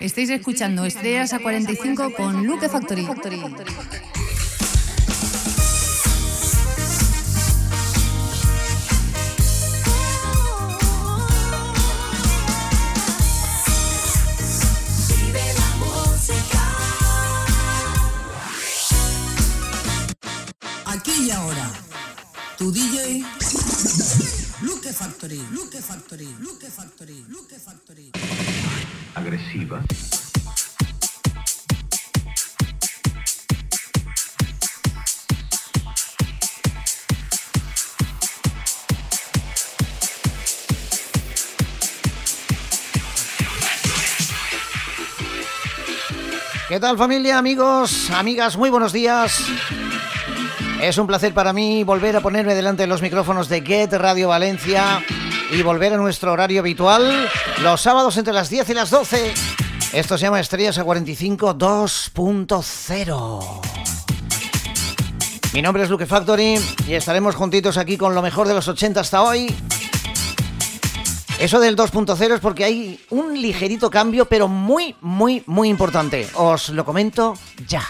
Estáis escuchando Estrellas a 45 con Luke Factory. ¿Qué tal familia, amigos, amigas? Muy buenos días. Es un placer para mí volver a ponerme delante de los micrófonos de Get Radio Valencia y volver a nuestro horario habitual los sábados entre las 10 y las 12. Esto se llama Estrellas a 45 2.0. Mi nombre es Luke Factory y estaremos juntitos aquí con lo mejor de los 80 hasta hoy. Eso del 2.0 es porque hay un ligerito cambio, pero muy, muy, muy importante. Os lo comento ya.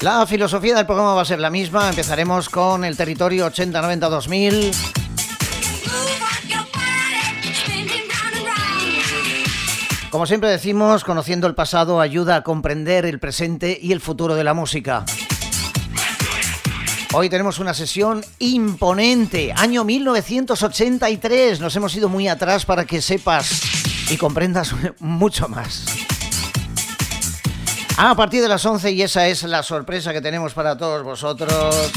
La filosofía del programa va a ser la misma. Empezaremos con el territorio 80-90-2000. Como siempre decimos, conociendo el pasado ayuda a comprender el presente y el futuro de la música. Hoy tenemos una sesión imponente, año 1983. Nos hemos ido muy atrás para que sepas y comprendas mucho más. A partir de las 11 y esa es la sorpresa que tenemos para todos vosotros.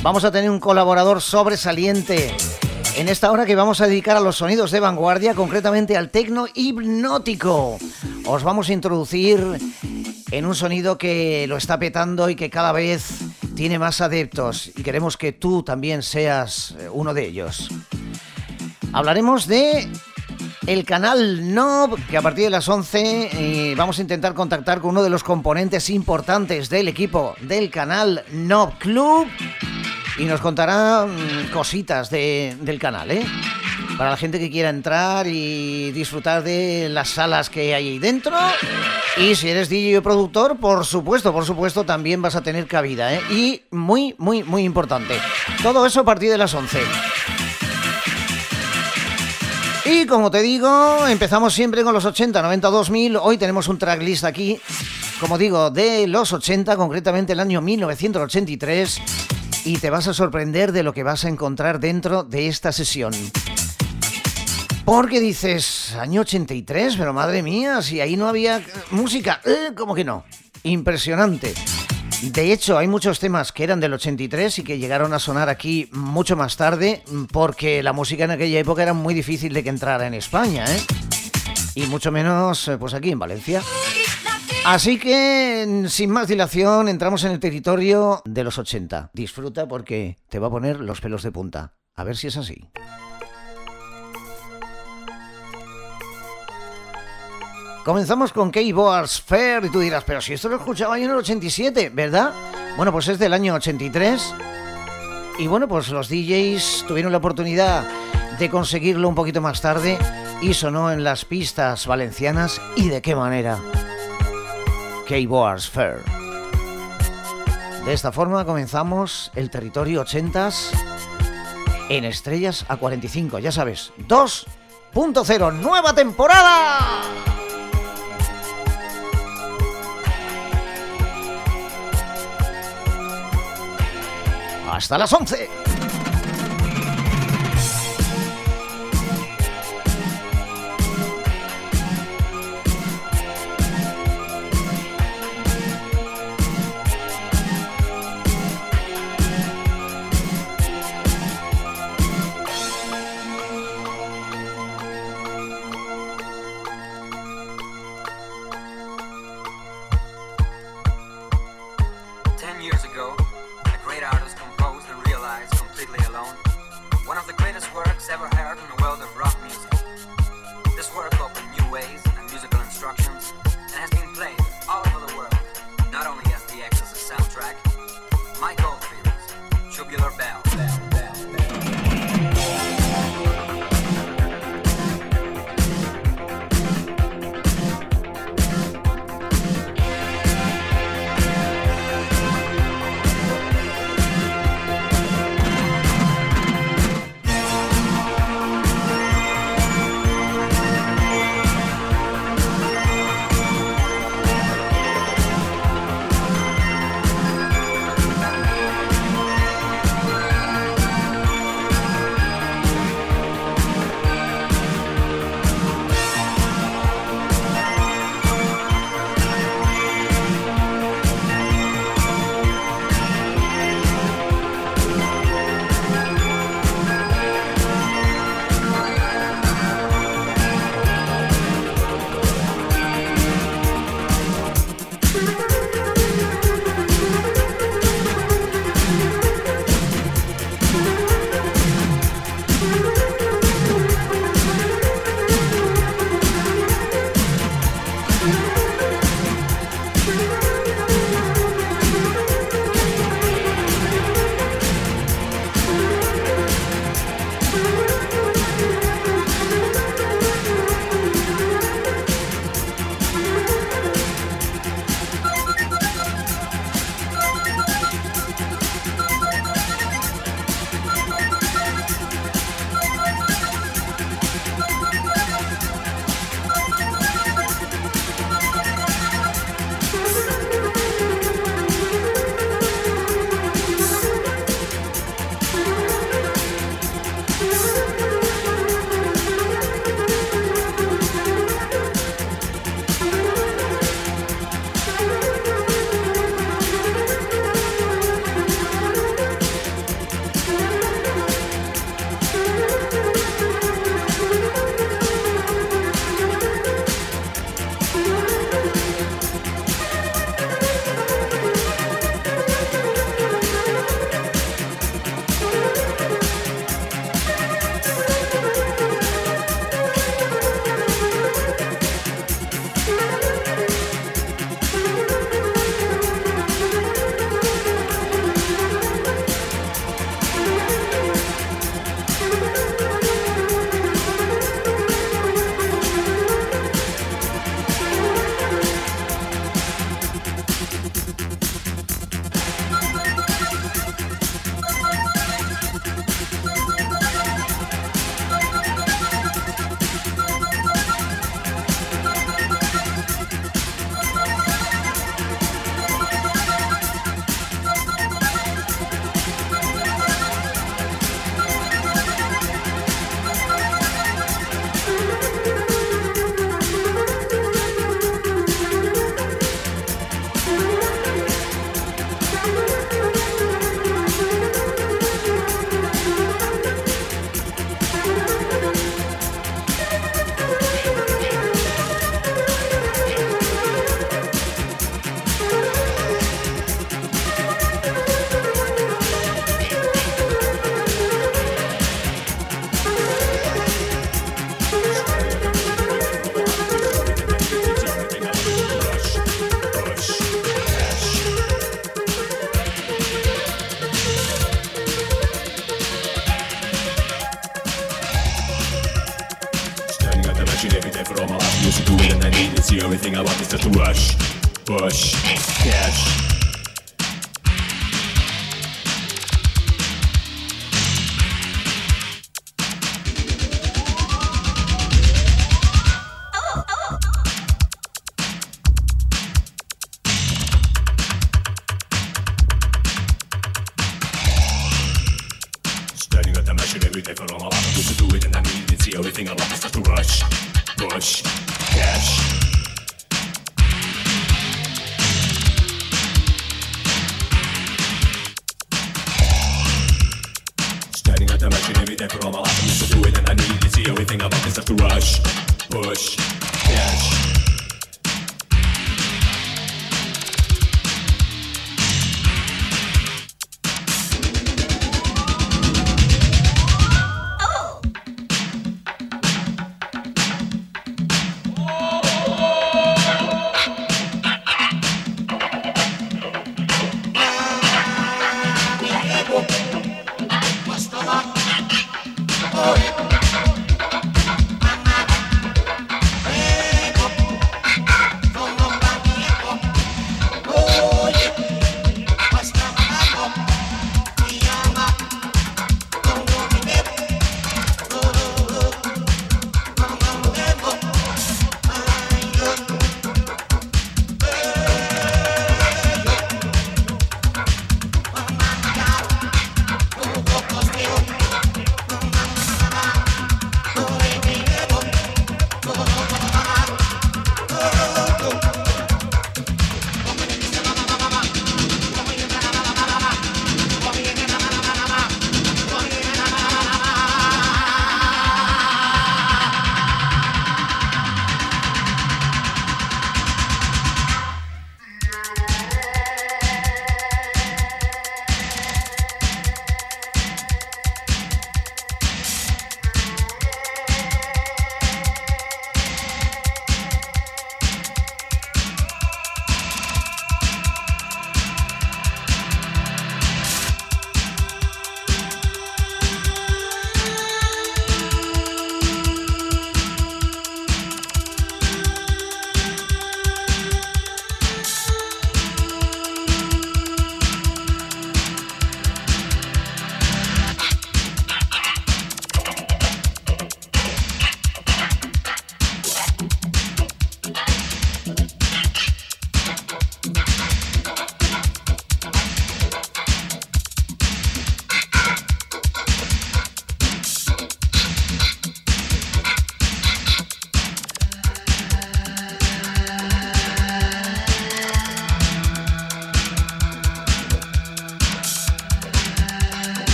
Vamos a tener un colaborador sobresaliente en esta hora que vamos a dedicar a los sonidos de vanguardia, concretamente al tecno hipnótico. Os vamos a introducir en un sonido que lo está petando y que cada vez tiene más adeptos y queremos que tú también seas eh, uno de ellos. Hablaremos de el canal Nob, que a partir de las 11 eh, vamos a intentar contactar con uno de los componentes importantes del equipo del canal Nob Club y nos contará mm, cositas del canal, ¿eh? Para la gente que quiera entrar y disfrutar de las salas que hay ahí dentro. Y si eres DJ o productor, por supuesto, por supuesto, también vas a tener cabida, ¿eh? Y muy, muy, muy importante. Todo eso a partir de las 11. Y como te digo, empezamos siempre con los 80, 90, 2000. Hoy tenemos un tracklist aquí, como digo, de los 80, concretamente el año 1983. Y te vas a sorprender de lo que vas a encontrar dentro de esta sesión. Porque dices, año 83, pero madre mía, si ahí no había música, eh, ¿cómo que no? Impresionante. De hecho, hay muchos temas que eran del 83 y que llegaron a sonar aquí mucho más tarde, porque la música en aquella época era muy difícil de que entrara en España, ¿eh? Y mucho menos, eh, pues aquí en Valencia. Así que, sin más dilación, entramos en el territorio de los 80. Disfruta porque te va a poner los pelos de punta. A ver si es así. Comenzamos con K-Boards Fair y tú dirás, pero si esto lo escuchaba yo en el 87, ¿verdad? Bueno, pues es del año 83. Y bueno, pues los DJs tuvieron la oportunidad de conseguirlo un poquito más tarde y sonó en las pistas valencianas y de qué manera. K-Boards Fair. De esta forma comenzamos el territorio 80s en Estrellas a 45, ya sabes, 2.0, nueva temporada. hasta las 11.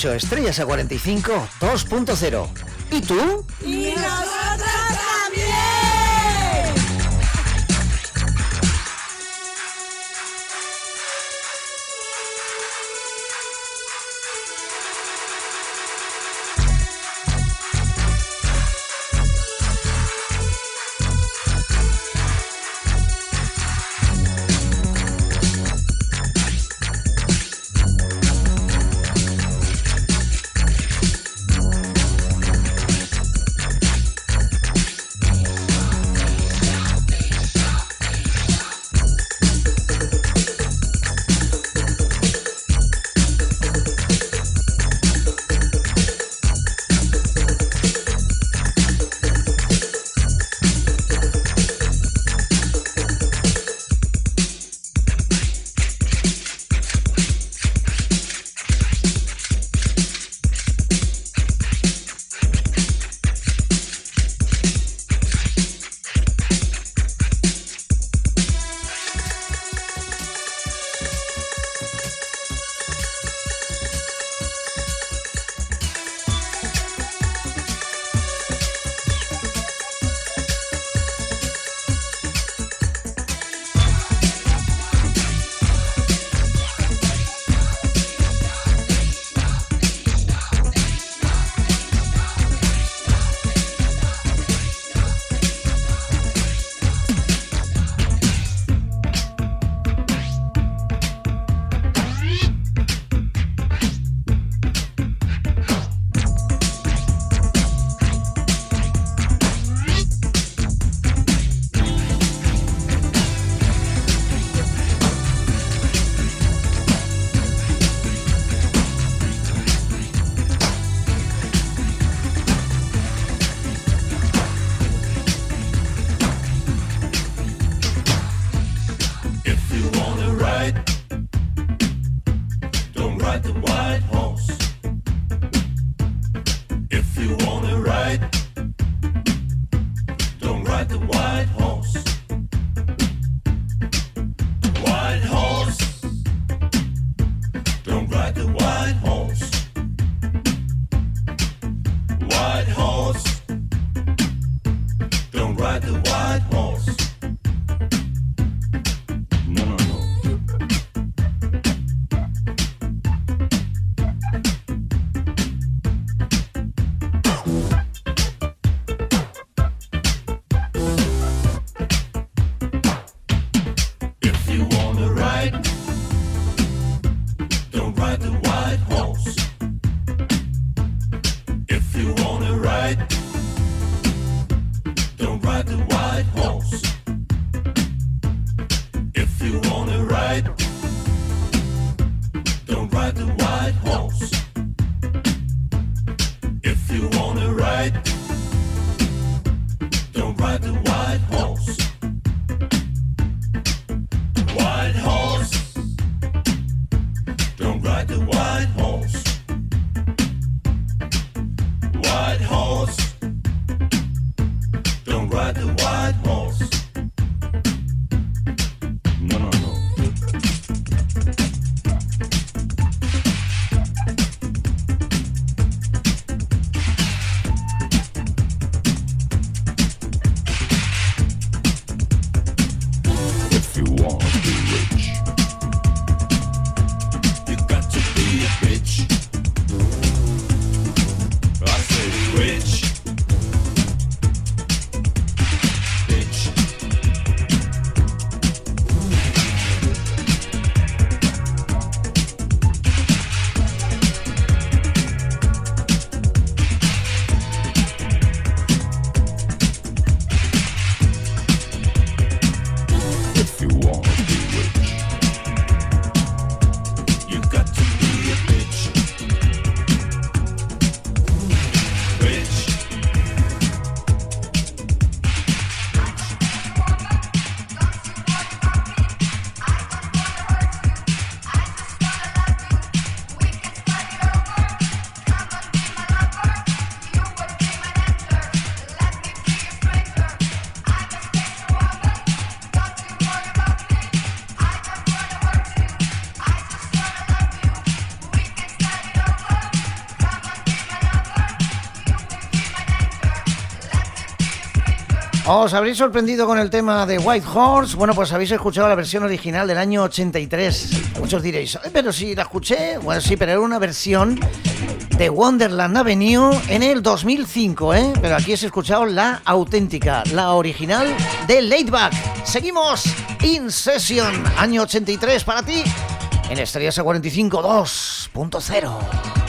8 estrellas a 45 2.0. ¿Y tú? Os habréis sorprendido con el tema de White Horse. Bueno, pues habéis escuchado la versión original del año 83. Muchos diréis, pero si la escuché. Bueno, sí, pero era una versión de Wonderland Avenue en el 2005, ¿eh? Pero aquí has escuchado la auténtica, la original de Laidback. Seguimos In Session, año 83 para ti, en Estrellas a 45 2.0.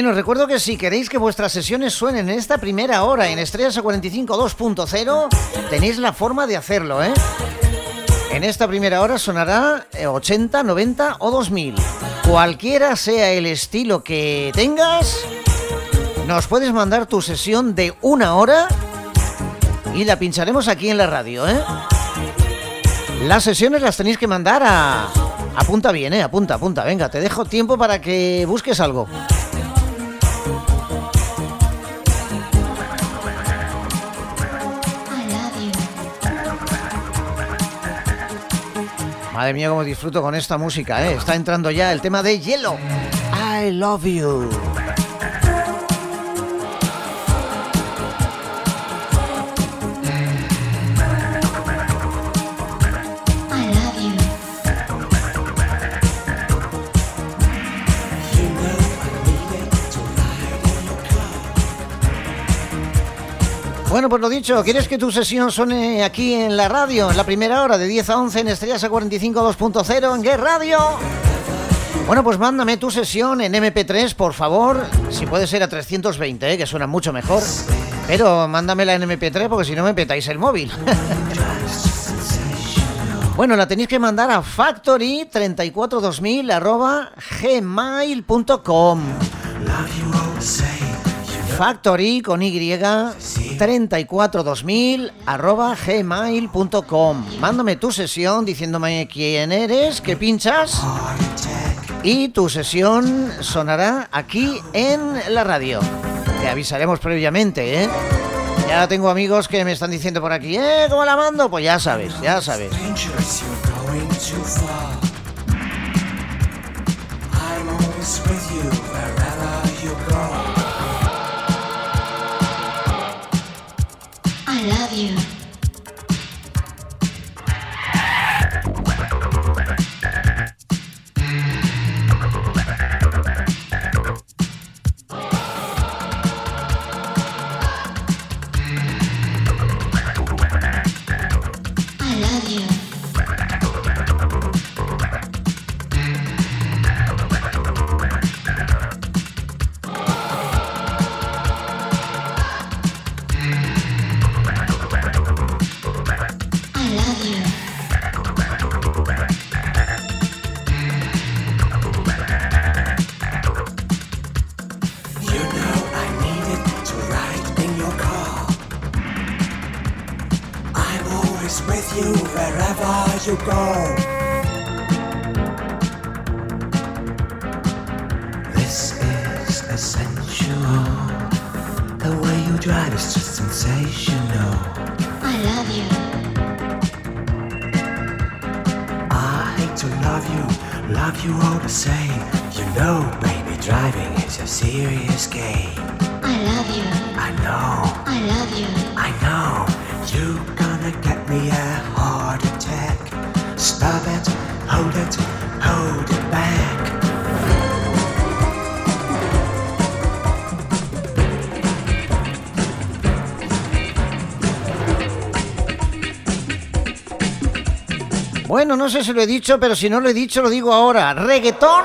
Bien, os recuerdo que si queréis que vuestras sesiones suenen en esta primera hora en Estrellas a 45 2.0, tenéis la forma de hacerlo, ¿eh? En esta primera hora sonará 80, eh, 90 o 2000. Cualquiera sea el estilo que tengas, nos puedes mandar tu sesión de una hora y la pincharemos aquí en la radio, ¿eh? Las sesiones las tenéis que mandar a... Apunta bien, ¿eh? Apunta, apunta. Venga, te dejo tiempo para que busques algo. Madre mía, cómo disfruto con esta música, ¿eh? Está entrando ya el tema de Hielo. I love you. Bueno, pues lo dicho, ¿quieres que tu sesión suene aquí en la radio, en la primera hora, de 10 a 11 en Estrellas a 45 2.0 en Get Radio? Bueno, pues mándame tu sesión en MP3, por favor, si puede ser a 320, ¿eh? que suena mucho mejor. Pero mándamela en MP3 porque si no me petáis el móvil. bueno, la tenéis que mandar a factory342000 gmail.com. Factory con Y 342000 arroba gmail.com. Mándame tu sesión diciéndome quién eres, qué pinchas. Y tu sesión sonará aquí en la radio. Te avisaremos previamente, ¿eh? Ya tengo amigos que me están diciendo por aquí, ¿eh? ¿Cómo la mando? Pues ya sabes, ya sabes. No sé si lo he dicho, pero si no lo he dicho, lo digo ahora. Reggaetón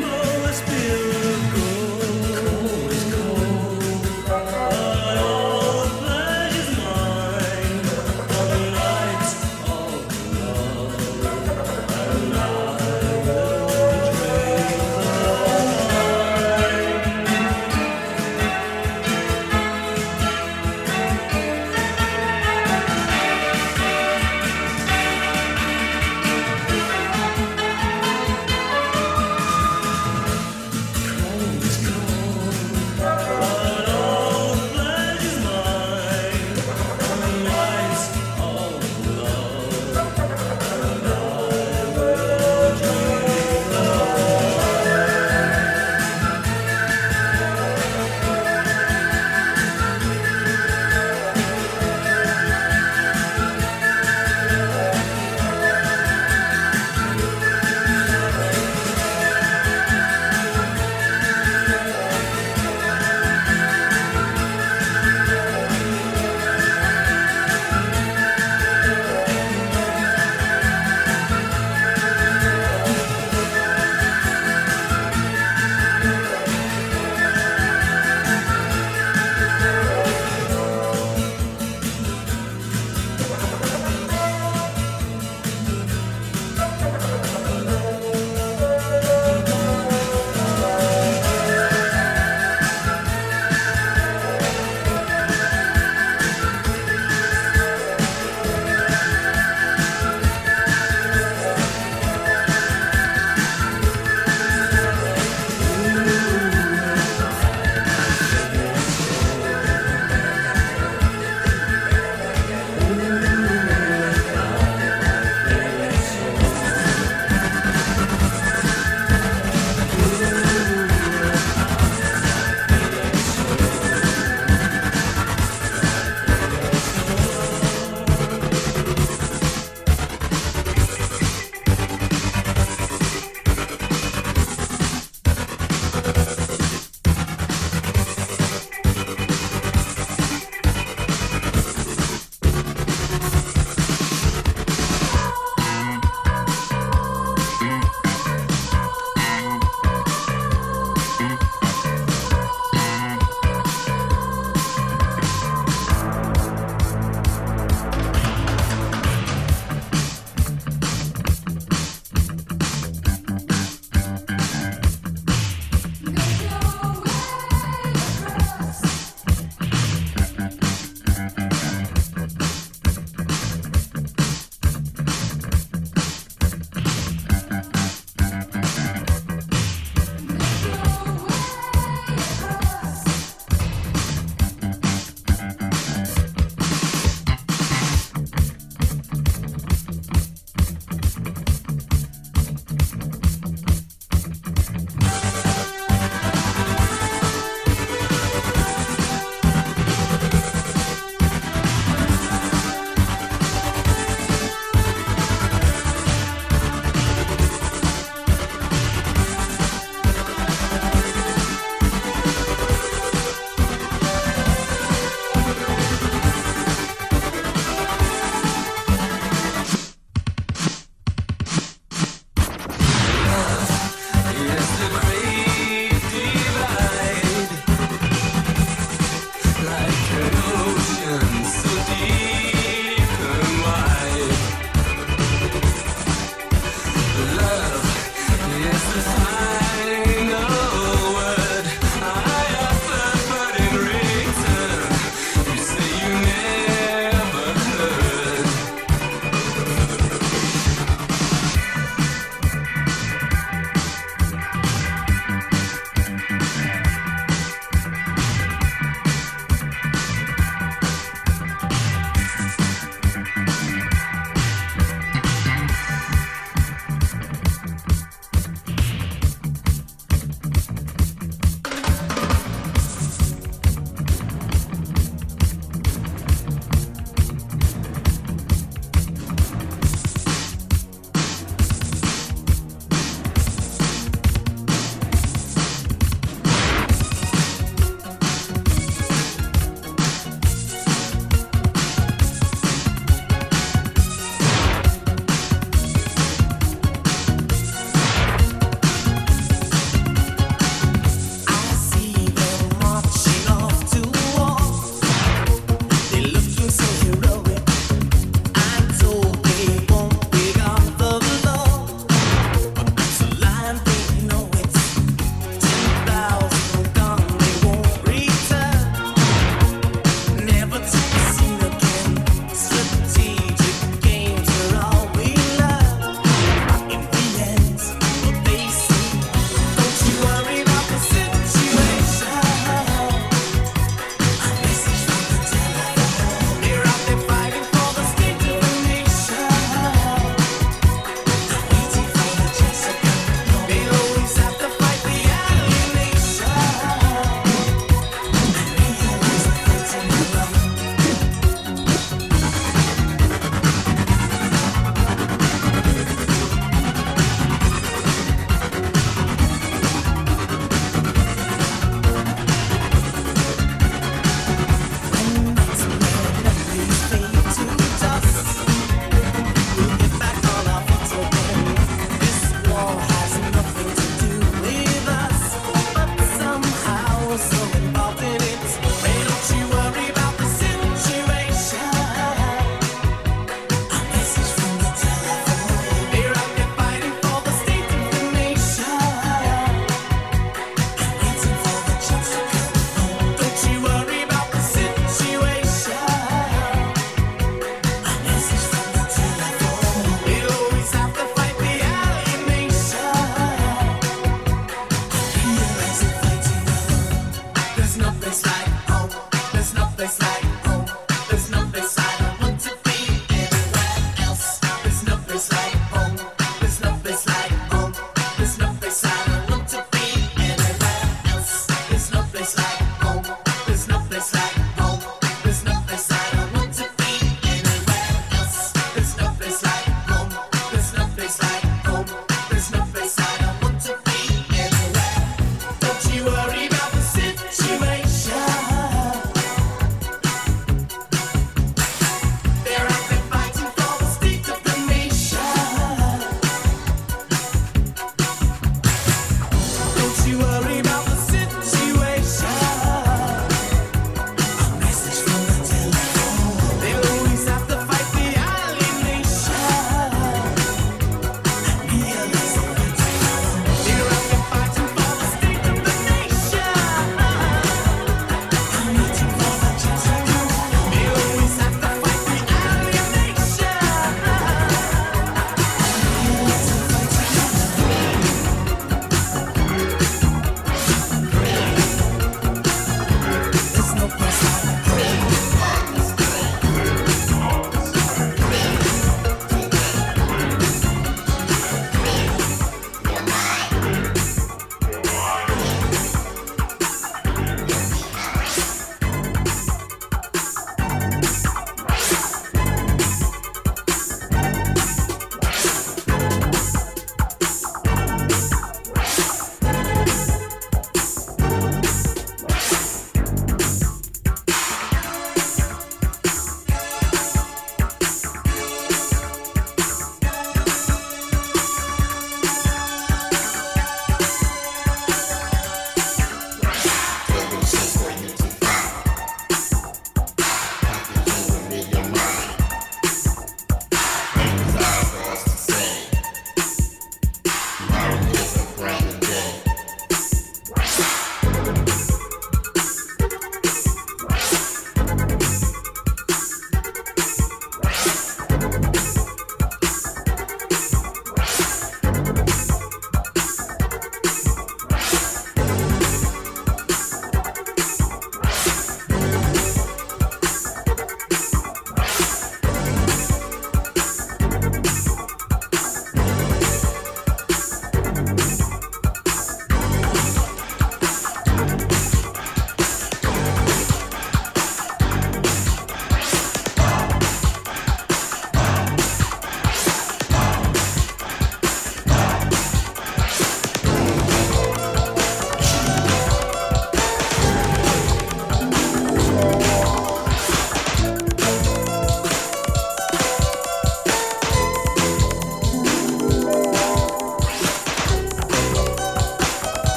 rainbow is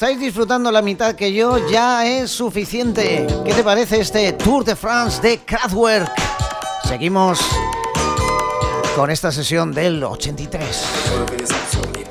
estáis disfrutando la mitad que yo, ya es suficiente. ¿Qué te parece este Tour de France de Kraftwerk? Seguimos con esta sesión del 83.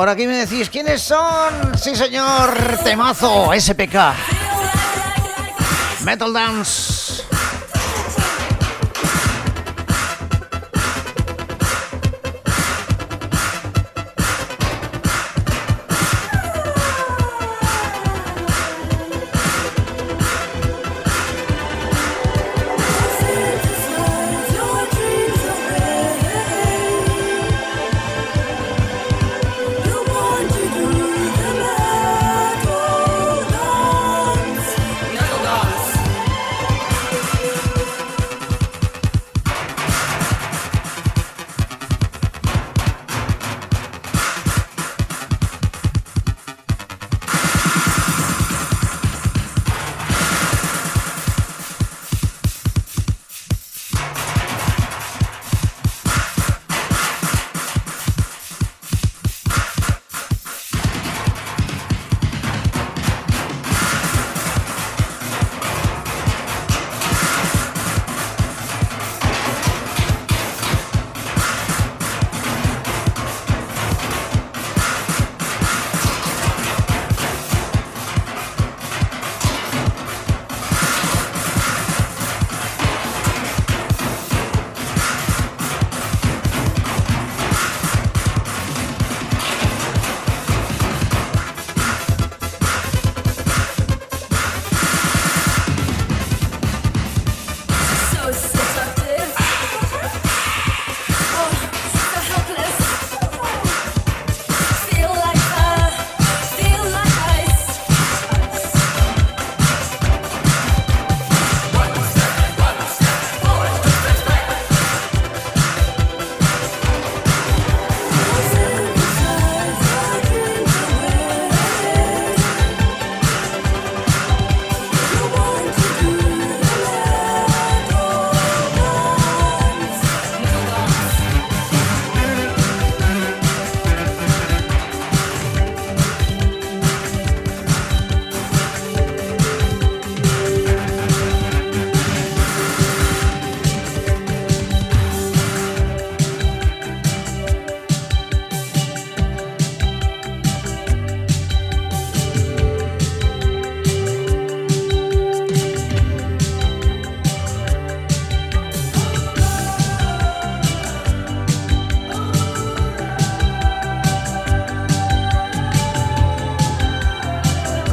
Por aquí me decís, ¿quiénes son? Sí, señor, temazo, SPK. Metal Dance.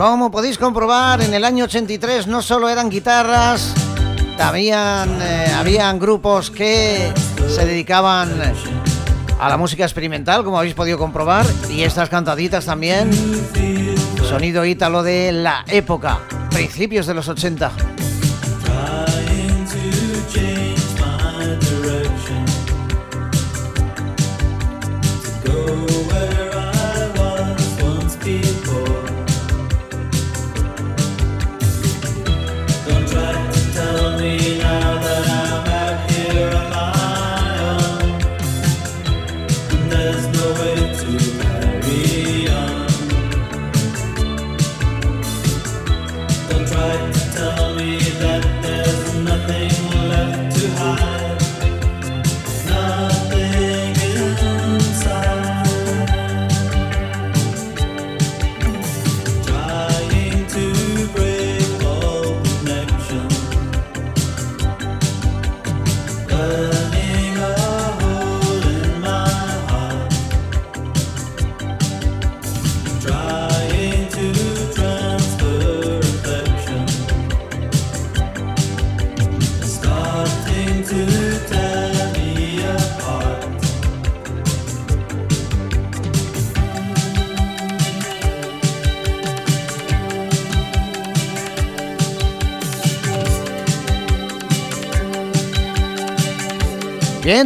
Como podéis comprobar, en el año 83 no solo eran guitarras, también eh, habían grupos que se dedicaban a la música experimental, como habéis podido comprobar, y estas cantaditas también, sonido ítalo de la época, principios de los 80.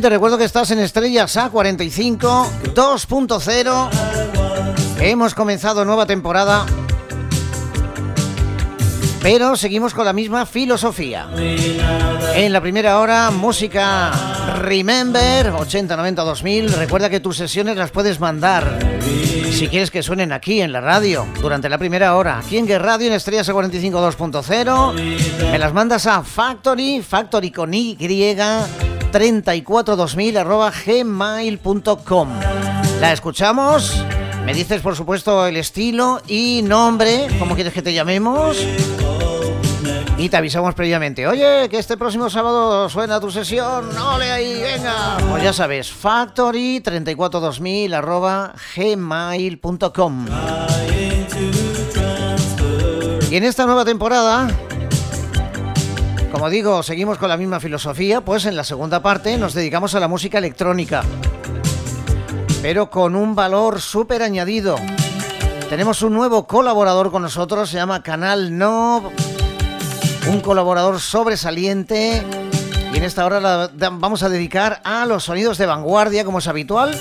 Te recuerdo que estás en Estrellas A45 2.0. Hemos comenzado nueva temporada, pero seguimos con la misma filosofía. En la primera hora, música Remember 80, 90, 2000. Recuerda que tus sesiones las puedes mandar si quieres que suenen aquí en la radio durante la primera hora. Aquí en Guerra Radio en Estrellas A45 2.0. Me las mandas a Factory, Factory con Y 342000 arroba gmail.com. La escuchamos Me dices, por supuesto, el estilo y nombre, cómo quieres que te llamemos. Y te avisamos previamente. Oye, que este próximo sábado suena tu sesión. ¡Ole ahí, venga! Pues ya sabes, factory34200 arroba gmail.com. Y en esta nueva temporada, como digo, seguimos con la misma filosofía, pues en la segunda parte nos dedicamos a la música electrónica. Pero con un valor súper añadido. Tenemos un nuevo colaborador con nosotros, se llama Canal Nob un colaborador sobresaliente y en esta hora la vamos a dedicar a los sonidos de vanguardia como es habitual,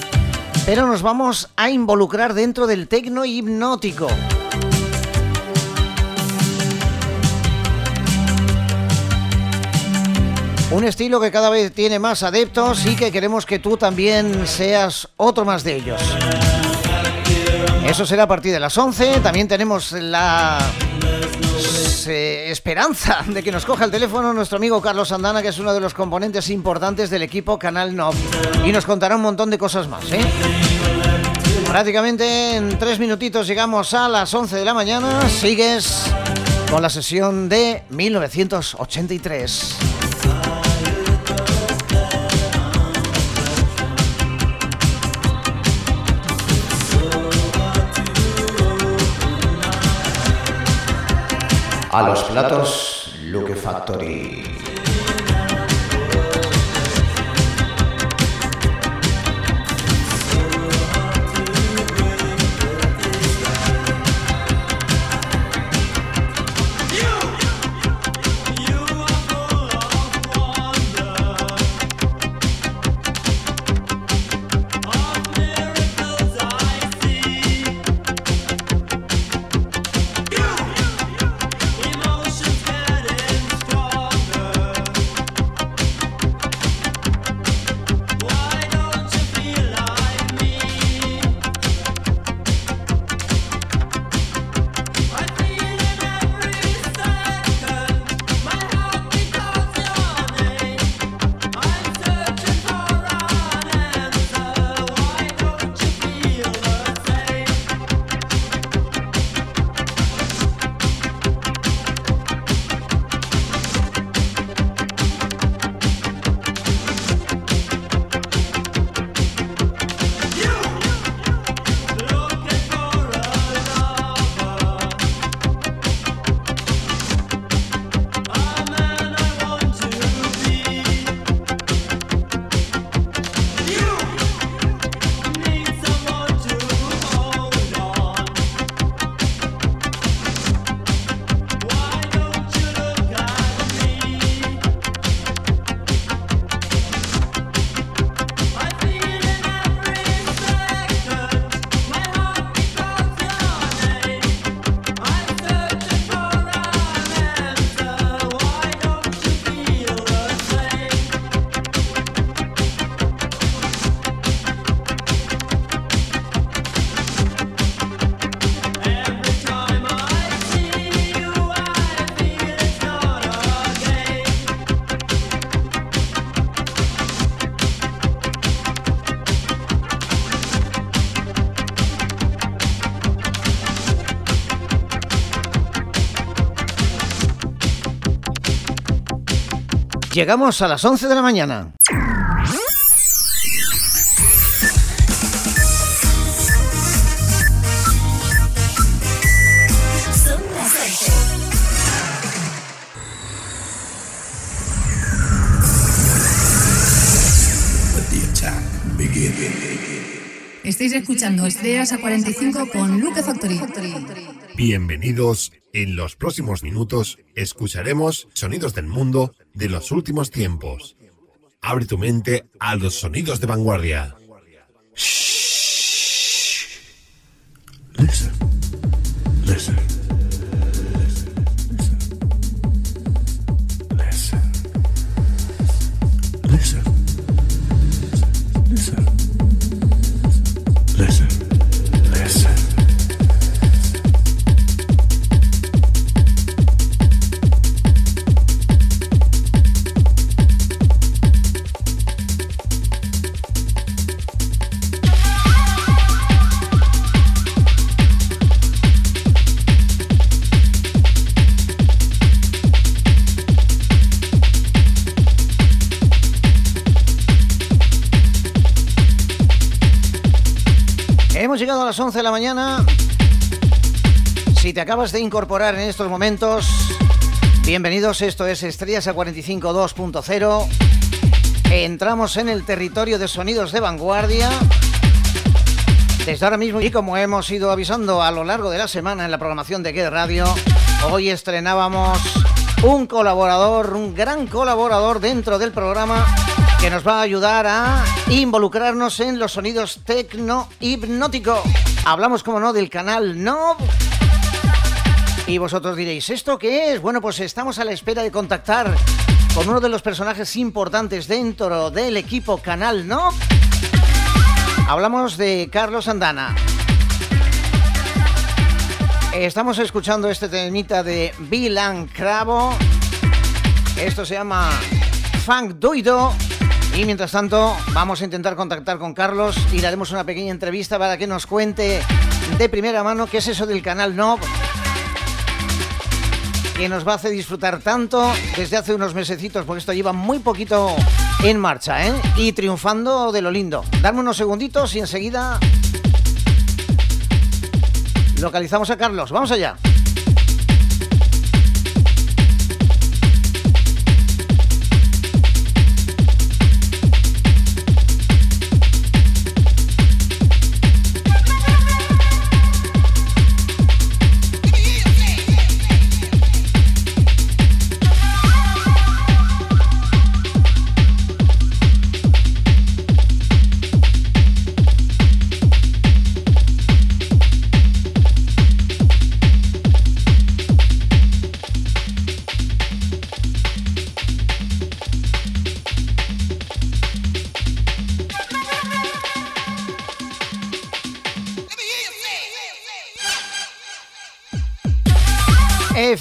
pero nos vamos a involucrar dentro del tecno hipnótico. Un estilo que cada vez tiene más adeptos y que queremos que tú también seas otro más de ellos. Eso será a partir de las 11. También tenemos la eh, esperanza de que nos coja el teléfono nuestro amigo Carlos Andana, que es uno de los componentes importantes del equipo Canal NOV. Y nos contará un montón de cosas más. ¿eh? Prácticamente en tres minutitos llegamos a las 11 de la mañana. Sigues con la sesión de 1983. A los platos, Luke Factory. Llegamos a las 11 de la mañana. Estáis escuchando Estrellas a 45 con Luke Factory. Bienvenidos. En los próximos minutos escucharemos sonidos del mundo de los últimos tiempos. Abre tu mente a los sonidos de vanguardia. Listen. Listen. Listen. A las 11 de la mañana. Si te acabas de incorporar en estos momentos, bienvenidos. Esto es Estrellas a 45 2.0. Entramos en el territorio de sonidos de vanguardia. Desde ahora mismo, y como hemos ido avisando a lo largo de la semana en la programación de Get Radio, hoy estrenábamos un colaborador, un gran colaborador dentro del programa que nos va a ayudar a involucrarnos en los sonidos tecno hipnótico. Hablamos, como no, del canal Nob. Y vosotros diréis, ¿esto qué es? Bueno, pues estamos a la espera de contactar con uno de los personajes importantes dentro del equipo Canal Nob. Hablamos de Carlos Andana. Estamos escuchando este temita de Bilan Cravo. Esto se llama Funk Doido. Y mientras tanto, vamos a intentar contactar con Carlos y le haremos una pequeña entrevista para que nos cuente de primera mano qué es eso del canal Nob que nos va a hacer disfrutar tanto desde hace unos mesecitos, porque esto lleva muy poquito en marcha, ¿eh? Y triunfando de lo lindo. Dame unos segunditos y enseguida localizamos a Carlos. Vamos allá.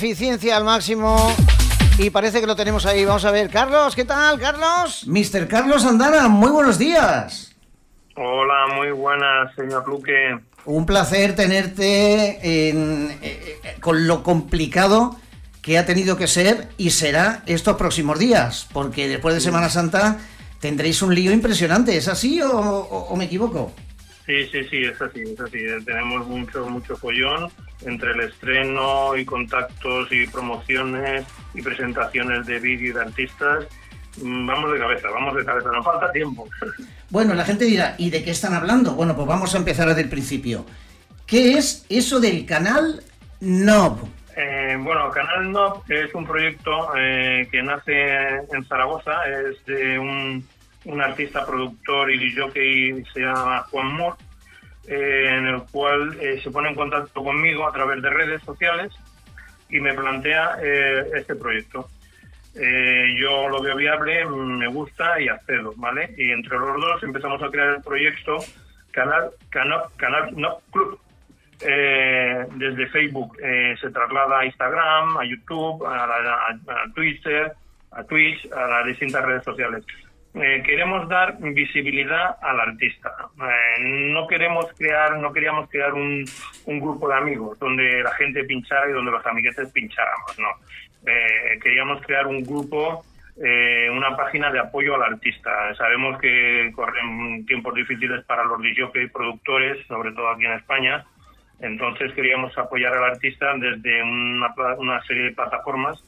Eficiencia al máximo. Y parece que lo tenemos ahí. Vamos a ver. Carlos, ¿qué tal, Carlos? Mr. Carlos Andana, muy buenos días. Hola, muy buenas, señor Luque. Un placer tenerte en- eh, eh, con lo complicado que ha tenido que ser y será estos próximos días, porque después de Semana Santa tendréis un lío impresionante. ¿Es así o, o- o me equivoco? Sí, sí, sí, es así, es así. Tenemos mucho, mucho follón entre el estreno y contactos y promociones y presentaciones de vídeo y de artistas. Mm, Vamos de cabeza, vamos de cabeza, nos falta tiempo. Bueno, la gente dirá, ¿y de qué están hablando? Bueno, pues vamos a empezar desde el principio. ¿Qué es eso del canal Nob? Eh, bueno, Canal NOP es un proyecto eh, que nace en Zaragoza, es de un, un artista, productor y jockey, se llama Juan Moore, en el cual eh, se pone en contacto conmigo a través de redes sociales y me plantea eh, este proyecto. Eh, yo lo veo viable, me gusta y accedo, ¿vale? Y entre los dos empezamos a crear el proyecto Canal, Canal, Canal NOP Club. Desde Facebook se traslada a Instagram, a YouTube, a- a Twitter, a Twitch, a las distintas redes sociales. Eh, queremos dar visibilidad al artista. Eh, no queremos crear, no queríamos crear un, grupo de amigos donde la gente pinchara y donde los amiguetes pincháramos, no. Eh, queríamos crear un grupo, eh, una página de apoyo al artista. Sabemos que corren tiempos difíciles para los DJ y productores, sobre todo aquí en España. Entonces queríamos apoyar al artista desde una, una serie de plataformas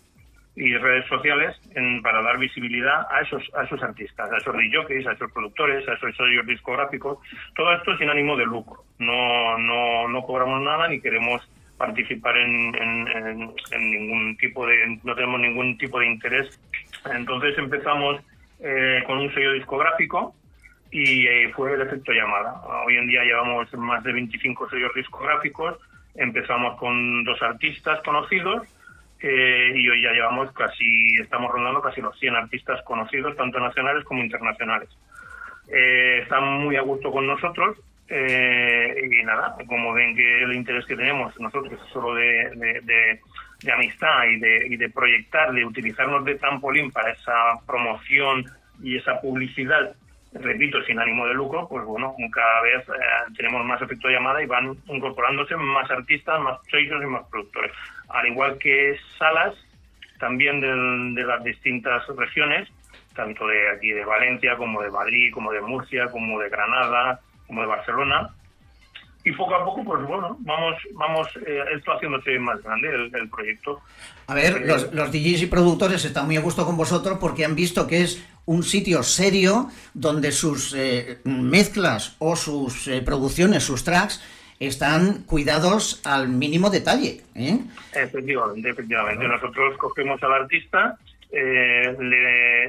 y redes sociales para dar visibilidad a esos a esos artistas, a esos DJs, a esos productores, a esos sellos discográficos. Todo esto sin ánimo de lucro. No no no cobramos nada ni queremos participar en ningún tipo de no tenemos ningún tipo de interés. Entonces empezamos eh, con un sello discográfico y eh, fue el efecto llamada. Hoy en día llevamos más de 25 sellos discográficos, empezamos con dos artistas conocidos eh, y hoy ya llevamos casi, estamos rondando casi los 100 artistas conocidos, tanto nacionales como internacionales. Eh, están muy a gusto con nosotros eh, y nada, como ven que el interés que tenemos nosotros es solo de, de- amistad y de, y de proyectar, de utilizarnos de trampolín para esa promoción y esa publicidad, repito, sin ánimo de lucro, pues bueno, cada vez eh, tenemos más efecto de llamada y van incorporándose más artistas, más sellos y más productores. Al igual que salas también del- de las distintas regiones, tanto de aquí de Valencia como de Madrid, como de Murcia, como de Granada, como de Barcelona, y poco a poco, pues bueno, vamos, vamos eh, esto haciéndose más grande el, el proyecto. A ver, Eh, los, los DJs y productores están muy a gusto con vosotros porque han visto que es un sitio serio donde sus eh, mezclas o sus eh, producciones, sus tracks, están cuidados al mínimo detalle. ¿eh? Efectivamente, efectivamente. Nosotros cogemos al artista, eh,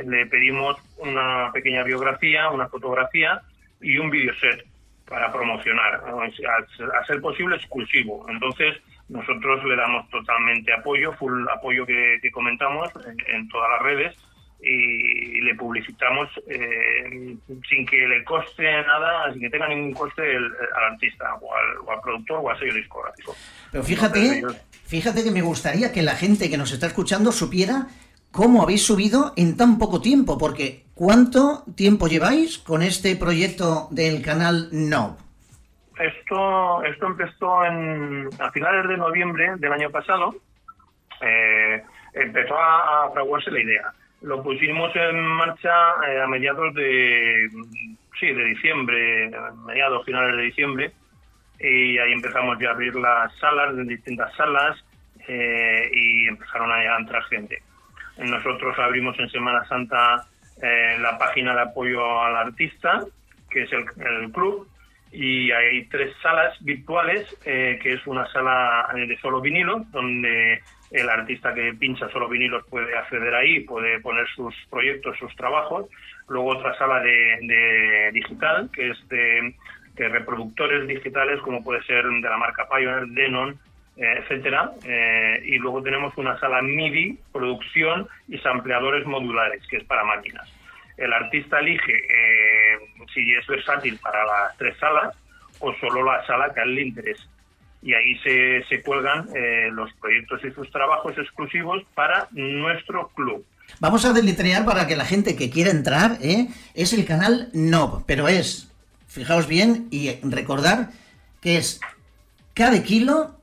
le, pedimos una pequeña biografía, una fotografía y un videoset para promocionar, a, ser posible exclusivo. Entonces, nosotros le damos totalmente apoyo, full apoyo que, comentamos en, en todas las redes y le publicitamos eh, sin que le coste nada, sin que tenga ningún coste el- al artista o al, o al productor o al sello discográfico. Pero fíjate, fíjate que me gustaría que la gente que nos está escuchando supiera cómo habéis subido en tan poco tiempo, porque ¿cuánto tiempo lleváis con este proyecto del canal No? Esto, esto empezó en, a finales de noviembre del año pasado. Eh, empezó a, a fraguarse la idea. Lo pusimos en marcha eh, a mediados de, sí, de diciembre, mediados, finales de diciembre, y ahí empezamos ya a abrir las salas, distintas salas, eh, y empezaron a entrar gente. Nosotros abrimos en Semana Santa eh, la página de apoyo al artista, que es el, club, y hay tres salas virtuales, eh, que es una sala de solo vinilos, donde el artista que pincha solo vinilos puede acceder ahí, puede poner sus proyectos, sus trabajos. Luego otra sala de, digital, que es de, reproductores digitales, como puede ser de la marca Pioneer, Denon, eh, etcétera. Eh, y luego tenemos una sala MIDI, producción y sampleadores modulares, que es para máquinas. El artista elige eh, si es versátil para las tres salas o solo la sala que a él le interese. Y ahí se, se cuelgan eh, los proyectos y sus trabajos exclusivos para nuestro club. Vamos a deletrear para que la gente que quiera entrar, ¿eh? es el canal NOB, pero es, fijaos bien y recordar que es K de kilo,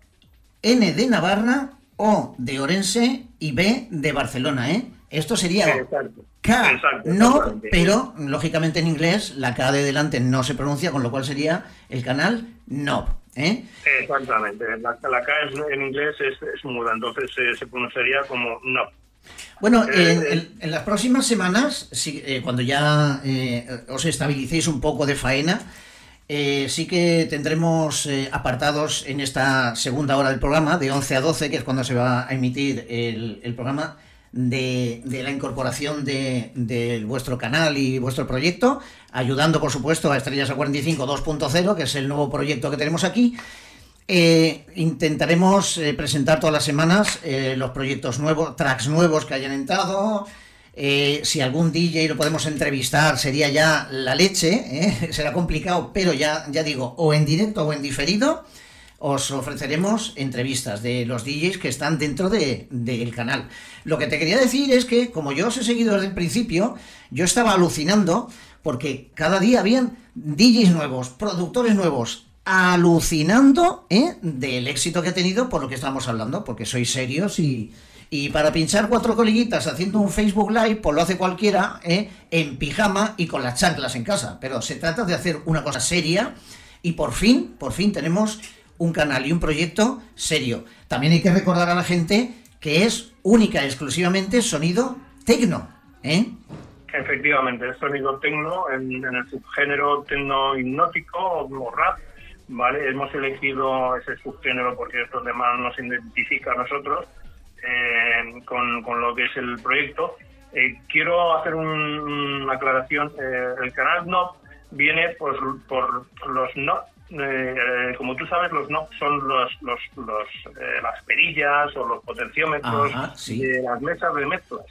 N de Navarra, O de Orense y B de Barcelona, ¿eh? Esto sería Exacto. K, Exacto, no, exactamente. pero lógicamente en inglés la K de delante no se pronuncia, con lo cual sería el canal NOB, ¿eh? Exactamente. La, la K es- en inglés es, es muda, entonces eh, se pronunciaría como no. Bueno, Eh, en, en- en las próximas semanas, cuando ya os estabilicéis un poco de faena, eh, sí que tendremos eh, apartados en esta segunda hora del programa, de 11 a 12, que es cuando se va a emitir el, el programa de, la incorporación de, vuestro canal y vuestro proyecto, ayudando por supuesto a Estrellas a 45 2.0, que es el nuevo proyecto que tenemos aquí. Eh, intentaremos eh, presentar todas las semanas eh, los proyectos nuevos, tracks nuevos que hayan entrado. Si algún DJ lo podemos entrevistar, sería ya la leche. Será complicado, pero ya, ya digo, o en directo o en diferido, os ofreceremos entrevistas de los DJs que están dentro de- del canal. Lo que te quería decir es que, como yo os he seguido desde el principio, yo estaba alucinando porque cada día habían DJs nuevos, productores nuevos, alucinando ¿eh? del éxito que ha tenido por lo que estamos hablando, porque sois serios y, y para pinchar cuatro coleguitas haciendo un Facebook Live, pues lo hace cualquiera ¿eh? en pijama y con las chanclas en casa. Pero se trata de hacer una cosa seria y por fin, por fin tenemos un canal y un proyecto serio. También hay que recordar a la gente que es única y exclusivamente sonido tecno. ¿eh? Efectivamente, es sonido tecno en, el subgénero tecno hipnótico o rap. ¿vale? Hemos elegido ese subgénero porque estos demás nos identifica a nosotros eh, con, con lo que es el proyecto. Eh, quiero hacer un- una aclaración. Eh, el canal NOP viene por, por los NOP. Eh, como tú sabes, los NOP son los, los, los, eh, las perillas o los potenciómetros Ajá, sí. de las mesas de mezclas.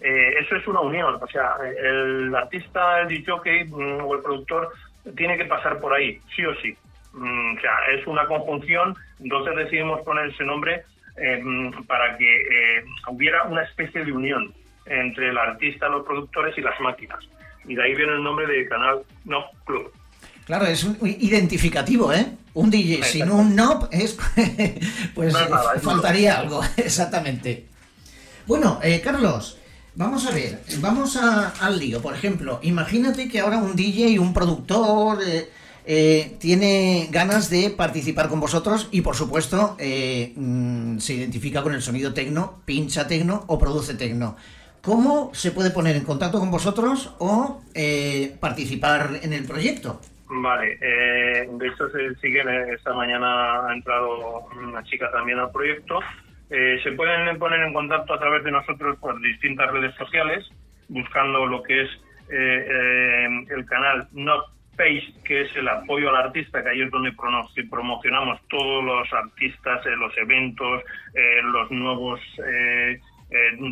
Eh, eso es una unión, o sea, el artista, el DJ mm, o el productor tiene que pasar por ahí, sí o sí. Mm, o sea, es una conjunción, entonces decidimos poner ese nombre eh, mm, para que eh, hubiera una especie de unión entre el artista, los productores y las máquinas. Y de ahí viene el nombre de Canal No Club. Claro, es un identificativo, ¿eh? Un DJ sin un knob es. pues No nada, faltaría algo, exactamente. Bueno, eh, Carlos, vamos a ver, vamos a- al lío. Por ejemplo, imagínate que ahora un DJ, un productor, eh, eh, tiene ganas de participar con vosotros y por supuesto mm, se identifica con el sonido tecno, pincha tecno o produce tecno. ¿Cómo se puede poner en contacto con vosotros o participar en el proyecto? Vale, eh, de hecho siguen, eh, esta mañana ha entrado una chica también al proyecto. Eh, se pueden poner en contacto a través de nosotros por distintas redes sociales, buscando lo que es eh, eh, el canal Not Page, que es el apoyo al artista, que ahí es donde promocionamos todos los artistas, eh, los eventos, eh, los nuevos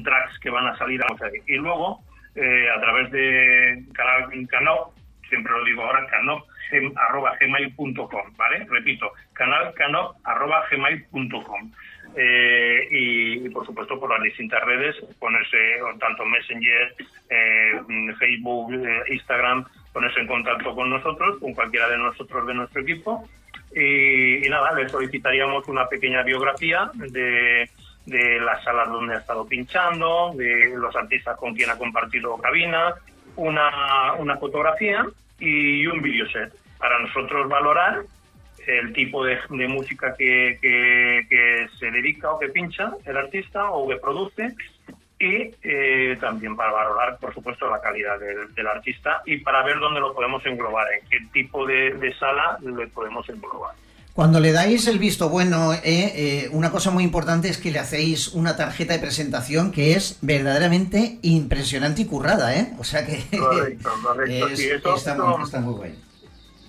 tracks que van a salir. Y luego, a través de canal Canop, siempre lo digo ahora, canop, gem- arroba gmail.com, ¿vale? Repito, canal canop, arroba gmail.com. Eh, y, y, por supuesto por las distintas redes, ponerse tanto Messenger, eh, Facebook, eh, Instagram, ponerse en contacto con nosotros, con cualquiera de nosotros de nuestro equipo. Y, nada, le solicitaríamos una pequeña biografía de, de las salas donde ha estado pinchando, de los artistas con quien ha compartido cabina, una, una fotografía y un videoset para nosotros valorar el tipo de, música que, se dedica o que pincha el artista o que produce y eh, también para valorar, por supuesto, la calidad del, del artista y para ver dónde lo podemos englobar, en qué tipo de, de sala le podemos englobar. Cuando le dais el visto bueno, eh, eh, una cosa muy importante es que le hacéis una tarjeta de presentación que es verdaderamente impresionante y currada, ¿eh? O sea que Correcto, correcto. es- sí, eso, está, muy, está muy guay.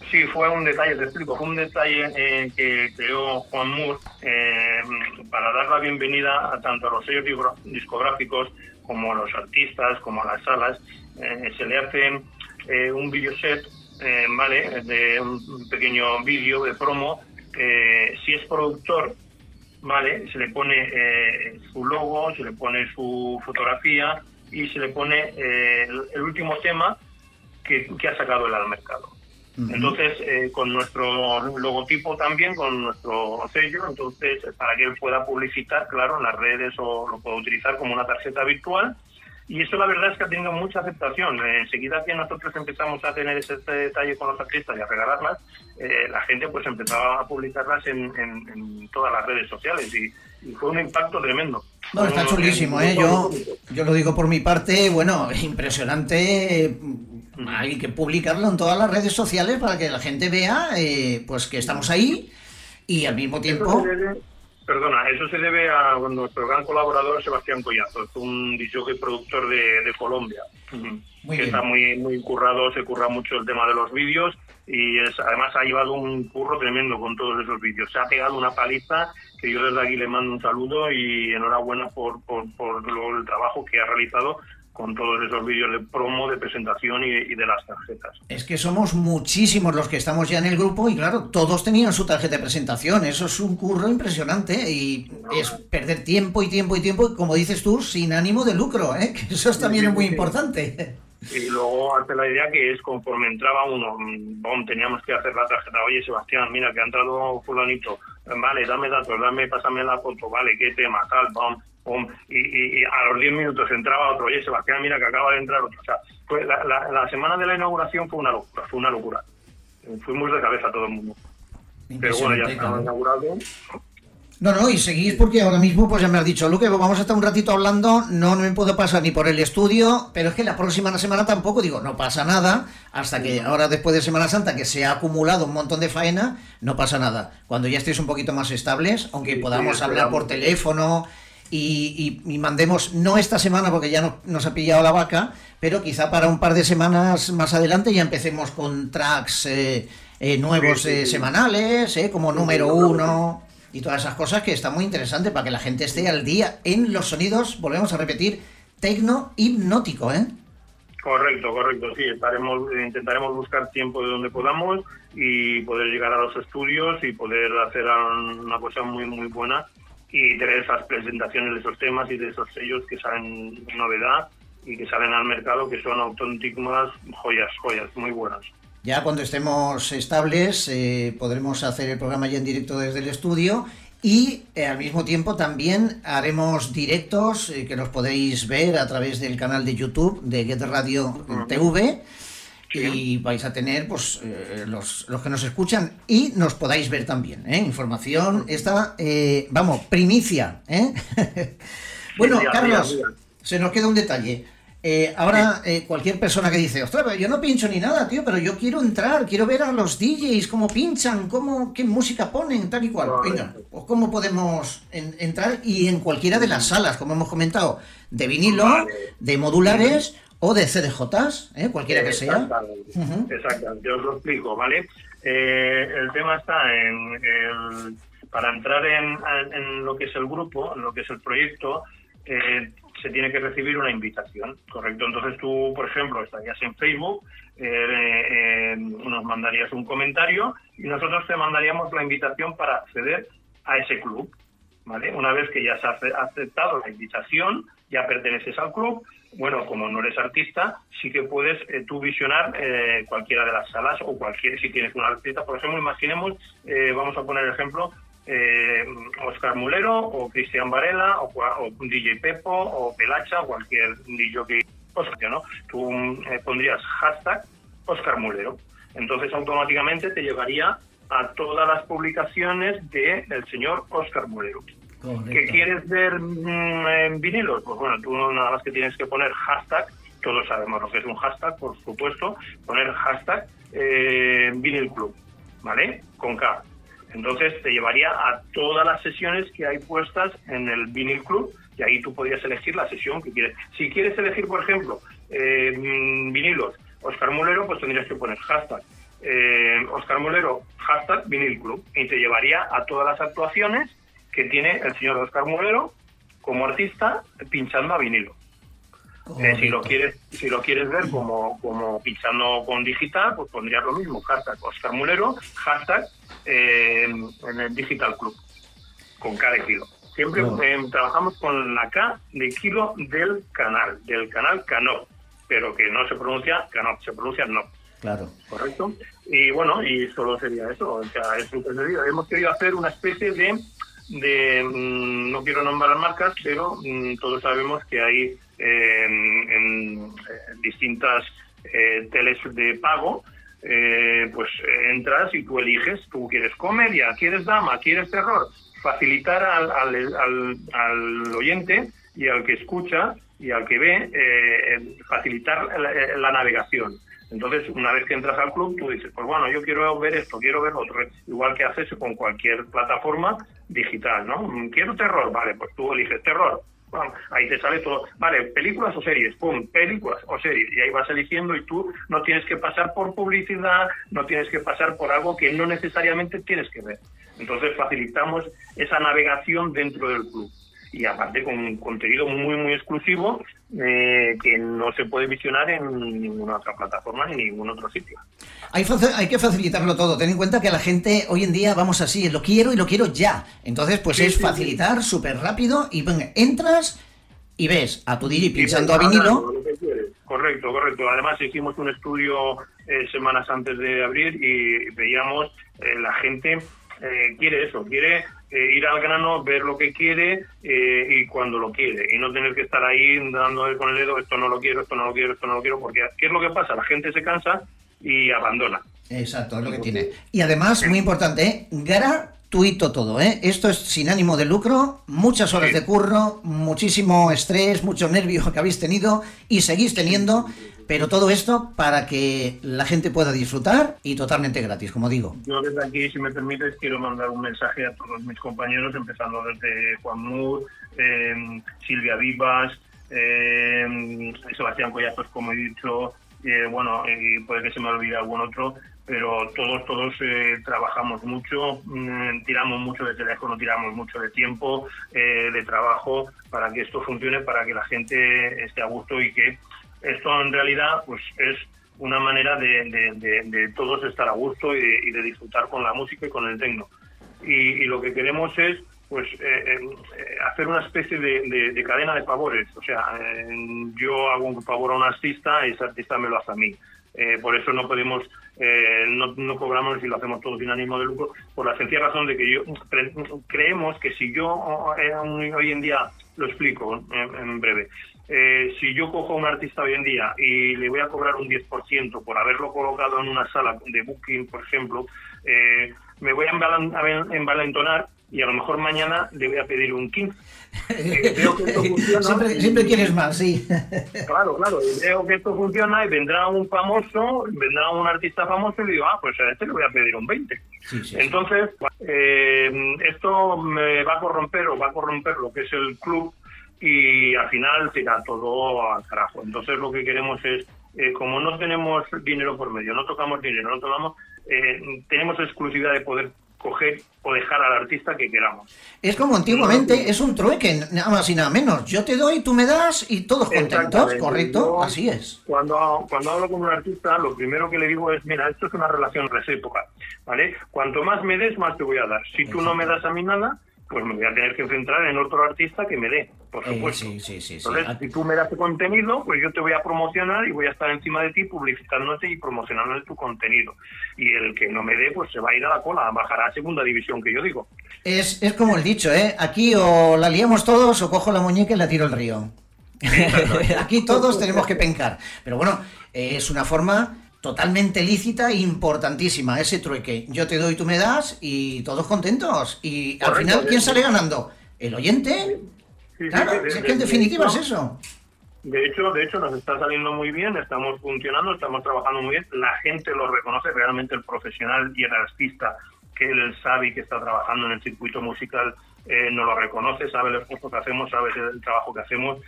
Sí, fue un detalle, te explico, fue un detalle eh, que creó Juan Moore eh, para dar la bienvenida a tanto a los sellos disco- discográficos como a los artistas, como a las salas. Eh, se le hace eh, un videoset, eh, ¿vale? De un pequeño vídeo de promo. Eh, si es productor, ¿vale? Se le pone eh, su logo, se le pone su fotografía y se le pone eh, el, el último tema que, que ha sacado él al mercado. Entonces, eh, con nuestro logotipo también, con nuestro sello, entonces, para que él pueda publicitar, claro, en las redes o lo pueda utilizar como una tarjeta virtual. Y eso la verdad es que ha tenido mucha aceptación. Eh, enseguida que nosotros empezamos a tener ese detalle con los artistas y a regalarlas, eh, la gente pues empezaba a publicarlas en, en- en todas las redes sociales y, y fue un impacto tremendo. Está chulísimo, ¿eh? Yo, yo lo digo por mi parte, bueno, impresionante. eh, Hay que publicarlo en todas las redes sociales para que la gente vea eh, pues que estamos ahí y al mismo tiempo... perdona, eso se debe a nuestro gran colaborador Sebastián Collazo, es un disjockey productor de, de Colombia, Muy que bien. está muy muy currado, se curra mucho el tema de los vídeos y es, además ha llevado un curro tremendo con todos esos vídeos. Se ha pegado una paliza que yo desde aquí le mando un saludo y enhorabuena por, por, por lo- el trabajo que ha realizado con todos esos vídeos de promo, de presentación y, y de las tarjetas. Es que somos muchísimos los que estamos ya en el grupo y claro, todos tenían su tarjeta de presentación. Eso es un curro impresionante y es perder tiempo y tiempo y tiempo, y como dices tú, sin ánimo de lucro, ¿eh? que eso es también Sí, muy sí, importante. Y luego hace la idea que es conforme entraba uno, bom, teníamos que hacer la tarjeta, oye Sebastián, mira que ha entrado fulanito, vale, dame datos, dame, pásame la foto, vale, qué tema, tal, bom, y, y- y a los 10 minutos entraba otro, oye Sebastián, mira que acaba de entrar otro. O sea, la, la- la semana de la inauguración fue una locura, fue una locura. Fuimos de cabeza todo el mundo. Pero bueno, ya claro. inaugurado. No, no, y seguís porque ahora mismo pues ya me has dicho, Luque, vamos a estar un ratito hablando, no, no me puedo pasar ni por el estudio, pero es que la próxima semana tampoco, digo, no pasa nada, hasta que ahora después de Semana Santa, que se ha acumulado un montón de faena, no pasa nada. Cuando ya estéis un poquito más estables, aunque Sí, podamos sí, hablar por teléfono y, y- y mandemos, no esta semana porque ya no- nos ha pillado la vaca, pero quizá para un par de semanas más adelante ya empecemos con tracks eh, eh, nuevos eh, semanales, eh, como número uno y todas esas cosas que está muy interesante para que la gente esté al día en los sonidos, volvemos a repetir, tecno hipnótico, ¿eh? Correcto, correcto, sí, estaremos, intentaremos buscar tiempo de donde podamos y poder llegar a los estudios y poder hacer una cosa muy, muy buena y tener esas presentaciones de esos temas y de esos sellos que salen novedad y que salen al mercado que son auténticas joyas, joyas, muy buenas. Ya cuando estemos estables eh, podremos hacer el programa ya en directo desde el estudio y eh, al mismo tiempo también haremos directos eh, que los podéis ver a través del canal de YouTube de Get Radio TV y vais a tener pues eh, los, los que nos escuchan y nos podáis ver también. ¿eh? Información esta, eh, vamos, primicia. ¿eh? bueno, Carlos, se nos queda un detalle. Eh, ahora, cualquier persona que dice, ostras, yo no pincho ni nada, tío, pero yo quiero entrar, quiero ver a los DJs, cómo pinchan, cómo, qué música ponen, tal y cual. Venga, pues cómo podemos en- entrar y en cualquiera de las salas, como hemos comentado, de vinilo, Vale. de modulares o de CDJs, ¿eh? cualquiera que sea. Exactamente. Exactamente, os lo explico, ¿vale? Eh, el tema está en el- para entrar en, en lo que es el grupo, en lo que es el proyecto, eh, se tiene que recibir una invitación, ¿correcto? Entonces tú, por ejemplo, estarías en Facebook, eh, nos mandarías un comentario y nosotros te mandaríamos la invitación para acceder a ese club, ¿vale? Una vez que ya se ha ace- aceptado la invitación, ya perteneces al club, bueno, como no eres artista, sí que puedes eh, tú visionar eh, cualquiera de las salas o cualquier, si tienes un artista, por ejemplo, imaginemos, eh, vamos a poner el ejemplo, eh, Oscar Mulero o Cristian Varela o, o DJ Pepo o Pelacha cualquier DJ que Oscar, ¿no? Tú eh, pondrías hashtag Oscar Mulero. Entonces automáticamente te llevaría a todas las publicaciones del señor Oscar Mulero. ¿Qué quieres ver mm, vinilos? Pues bueno, tú nada más que tienes que poner hashtag, todos sabemos lo que es un hashtag, por supuesto, poner hashtag eh, vinil club, ¿vale? Con K. Entonces te llevaría a todas las sesiones que hay puestas en el vinil club y ahí tú podrías elegir la sesión que quieres. Si quieres elegir, por ejemplo, eh, mm, vinilos, Oscar Mulero, pues tendrías que poner hashtag. Eh, Oscar Mulero, hashtag vinil club. Y te llevaría a todas las actuaciones que tiene el señor Oscar Mulero como artista pinchando a vinilo. Eh, si lo quieres si lo quieres ver como, como pinchando con digital, pues pondrías lo mismo, hashtag Oscar Mulero, hashtag eh, en el Digital Club, con K de kilo. Siempre Claro. eh, trabajamos con la K de kilo del canal, del canal Canop, pero que no se pronuncia Canop, se pronuncia no. Claro. ¿correcto? Y bueno, y solo sería eso, o sea, es digo. Hemos querido hacer una especie de, de mm, no quiero nombrar marcas, pero mm, todos sabemos que hay eh, en, en, distintas eh, teles de pago, eh, pues entras y tú eliges, tú quieres comedia, quieres drama, quieres terror, facilitar al, al, al- al oyente y al que escucha y al que ve, eh, facilitar la, la navegación. Entonces, una vez que entras al club, tú dices, pues bueno, yo quiero ver esto, quiero ver otro, igual que haces con cualquier plataforma digital, ¿no? Mm, Quiero terror, vale, pues tú eliges terror. Pum, ahí te sale todo, vale, películas o series, pum, películas o series, y ahí vas eligiendo y tú no tienes que pasar por publicidad, no tienes que pasar por algo que no necesariamente tienes que ver. Entonces facilitamos esa navegación dentro del club y aparte con un contenido muy muy exclusivo eh, que no se puede visionar en ninguna otra plataforma ni en ningún otro sitio. Hay, hay que facilitarlo todo. Ten en cuenta que la gente hoy en día vamos así, lo quiero y lo quiero ya. Entonces, pues Sí, es sí, facilitar súper rápido y venga, entras y ves a tu DJ pinchando a vinilo. Correcto, correcto. Además hicimos un estudio eh, semanas antes de abrir y veíamos eh, la gente eh, quiere eso, quiere eh, ir al grano, ver lo que quiere eh, y cuando lo quiere y no tener que estar ahí dando con el dedo esto no lo quiero, esto no lo quiero, esto no lo quiero, porque ¿qué es lo que pasa? La gente se cansa y abandona. Exacto, es lo que tiene. Y además, muy importante, ¿eh? gratuito todo, ¿eh? Esto es sin ánimo de lucro, muchas horas de curro, muchísimo estrés, mucho nervio que habéis tenido y seguís teniendo, pero todo esto para que la gente pueda disfrutar y totalmente gratis, como digo. Yo desde aquí, si me permites, quiero mandar un mensaje a todos mis compañeros, empezando desde Juan Mur, eh, Silvia Vivas, eh, Sebastián Collazos, como he dicho, eh, bueno, puede que se me olvide algún otro, pero todos, todos eh, trabajamos mucho, mm, tiramos mucho de teléfono, tiramos mucho de tiempo, eh, de trabajo, para que esto funcione, para que la gente esté a gusto y que esto en realidad pues es una manera de, de- de- de todos estar a gusto y y de disfrutar con la música y con el tecno. Y, y lo que queremos es pues eh, eh, hacer una especie de, de- de cadena de favores. O sea, eh, yo hago un favor a un artista y ese artista me lo hace a mí. Eh, por eso no podemos, eh, no, no cobramos y lo hacemos todo sin ánimo de lucro, por la sencilla razón de que yo cre- creemos que si yo eh, hoy en día lo explico en breve, eh, si yo cojo a un artista hoy en día y le voy a cobrar un 10% por haberlo colocado en una sala de booking, por ejemplo, eh, me voy a envalan- a ven- envalentonar y a lo mejor mañana le voy a pedir un 15. Eh, veo que esto funciona siempre, y- siempre quieres más, sí. Claro, claro, veo que esto funciona y vendrá un famoso, vendrá un artista famoso y digo, ah, pues a este le voy a pedir un 20. Sí, sí, sí. Entonces, eh, esto me va a corromper o va a corromper lo que es el club y al final tira todo al carajo. Entonces lo que queremos es, eh, como no tenemos dinero por medio, no tocamos dinero, no tocamos, eh, tenemos exclusividad de poder coger o dejar al artista que queramos. Es como antiguamente, es un trueque, nada más y nada menos. Yo te doy, tú me das y todos contentos. ¿correcto? Yo, Así es. Cuando, cuando hablo con un artista, lo primero que le digo es, mira, esto es una relación recíproca, ¿vale? Cuanto más me des, más te voy a dar. Si tú no me das a mí nada, pues me voy a tener que enfrentar en otro artista que me dé, por Eh, supuesto. sí, sí, sí. Entonces, si tú me das tu contenido, pues yo te voy a promocionar y voy a estar encima de ti publicitándote y promocionando tu contenido. Y el que no me dé, pues se va a ir a la cola, bajará a segunda división, que yo digo. Es, es como el dicho, ¿eh? Aquí o la liamos todos o cojo la muñeca y la tiro al río. Aquí todos tenemos que pencar. Pero bueno, es una forma totalmente lícita e importantísima ese trueque. Yo te doy, tú me das y todos contentos. Y al final, ¿quién sale ganando? ¿El oyente? Sí, sí, Claro, es que en de- definitiva de- es eso. De hecho, de hecho, nos está saliendo muy bien, estamos funcionando, estamos trabajando muy bien. La gente lo reconoce, realmente el profesional y el artista que él sabe y que está trabajando en el circuito musical eh, nos lo reconoce, sabe el esfuerzo que hacemos, sabe el trabajo que hacemos.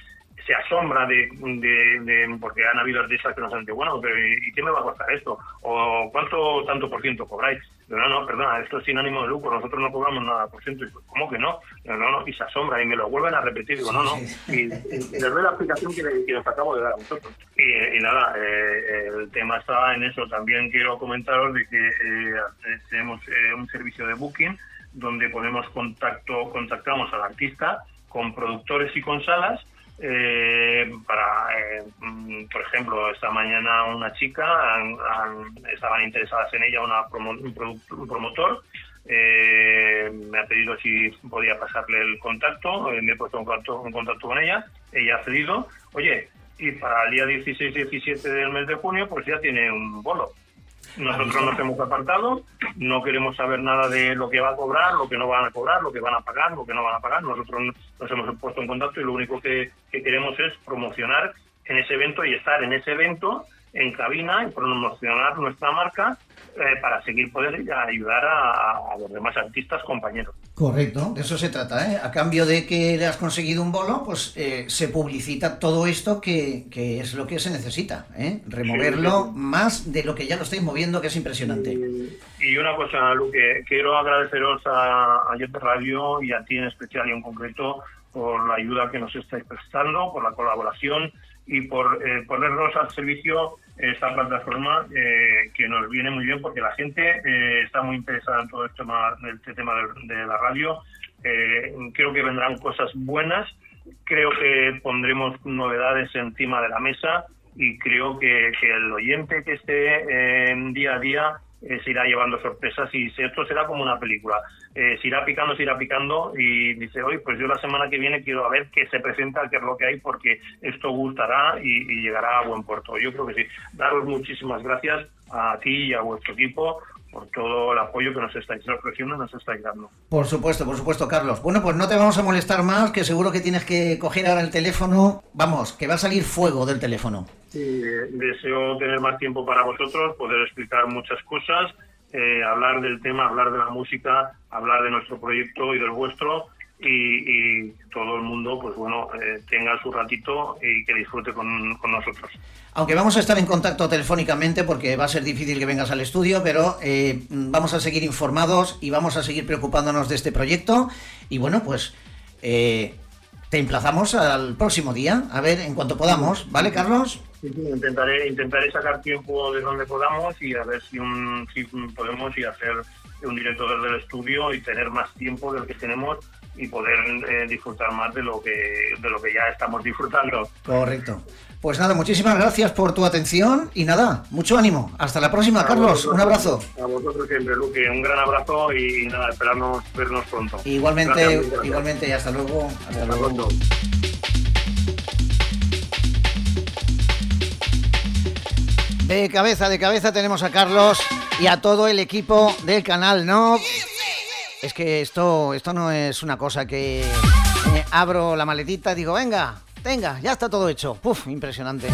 Se asombra de, de- de- porque han habido artistas que nos han dicho, bueno, pero ¿y qué me va a costar esto? ¿O cuánto tanto por ciento cobráis? No, no, perdona, esto es sin ánimo de lucro, nosotros no cobramos nada por ciento. Y, pues, ¿Cómo que no? No, no, y se asombra y me lo vuelven a repetir. Digo, no, no. Y, y- les doy la explicación que, le- que os acabo de dar a vosotros. Y, y nada, eh, el tema está en eso. También quiero comentaros de que eh, tenemos eh, un servicio de booking donde ponemos contacto, contactamos al artista con productores y con salas eh, para, eh, mm, por ejemplo, esta mañana una chica, estaban interesadas en ella una promo- un, produ- un promotor, eh, me ha pedido si podía pasarle el contacto, eh, me he puesto en contacto, en contacto con ella, ella ha cedido, oye, y para el día 16-17 del mes de junio, pues ya tiene un bolo. Nosotros nos hemos apartado, no queremos saber nada de lo que va a cobrar, lo que no van a cobrar, lo que van a pagar, lo que no van a pagar. Nosotros nos hemos puesto en contacto y lo único que, que queremos es promocionar en ese evento y estar en ese evento en cabina y promocionar nuestra marca eh, para seguir poder ayudar a, a los demás artistas compañeros. Correcto, de eso se trata, ¿eh? A cambio de que le has conseguido un bolo, pues eh, se publicita todo esto que, que es lo que se necesita, ¿eh? Removerlo Sí, sí, más de lo que ya lo estáis moviendo, que es impresionante. Y una cosa, Luque, quiero agradeceros a, a Jet Radio y a ti en especial y en concreto por la ayuda que nos estáis prestando, por la colaboración y por eh, ponernos al servicio esta plataforma eh, que nos viene muy bien porque la gente eh, está muy interesada en todo este tema, este tema de, de la radio. Eh, creo que vendrán cosas buenas, creo que pondremos novedades encima de la mesa y creo que, que el oyente que esté en día a día eh, se irá llevando sorpresas y esto será como una película. Eh, se irá picando, se irá picando y dice, hoy pues yo la semana que viene quiero a ver qué se presenta, qué es lo que hay, porque esto gustará y, llegará a buen puerto. Yo creo que sí. Daros muchísimas gracias a ti y a vuestro equipo por todo el apoyo que nos estáis ofreciendo nos estáis dando. Por supuesto, por supuesto, Carlos. Bueno, pues no te vamos a molestar más, que seguro que tienes que coger ahora el teléfono. Vamos, que va a salir fuego del teléfono. Deseo tener más tiempo para vosotros, poder explicar muchas cosas, eh, hablar del tema, hablar de la música, hablar de nuestro proyecto y del vuestro y, todo el mundo, pues bueno, eh, tenga su ratito y que disfrute con, con nosotros. Aunque vamos a estar en contacto telefónicamente porque va a ser difícil que vengas al estudio, pero eh, vamos a seguir informados y vamos a seguir preocupándonos de este proyecto. Y bueno, pues te emplazamos al próximo día, a ver en cuanto podamos, ¿vale, Carlos? Intentaré, intentaré sacar tiempo de donde podamos y a ver si, un, si podemos y hacer un directo desde el estudio y tener más tiempo del que tenemos y poder eh, disfrutar más de lo que de lo que ya estamos disfrutando. Correcto. Pues nada, muchísimas gracias por tu atención y nada, mucho ánimo. Hasta la próxima, Carlos. Un abrazo. A vosotros siempre, Luque. Un gran abrazo y, nada, esperamos vernos pronto. Igualmente, Gracias, gracias. igualmente, hasta luego. Hasta Hasta luego. pronto. De cabeza, de cabeza tenemos a Carlos y a todo el equipo del canal, ¿no? Es que esto, esto no es una cosa que eh, abro la maletita y digo, venga, venga, ya está todo hecho. Puf, impresionante.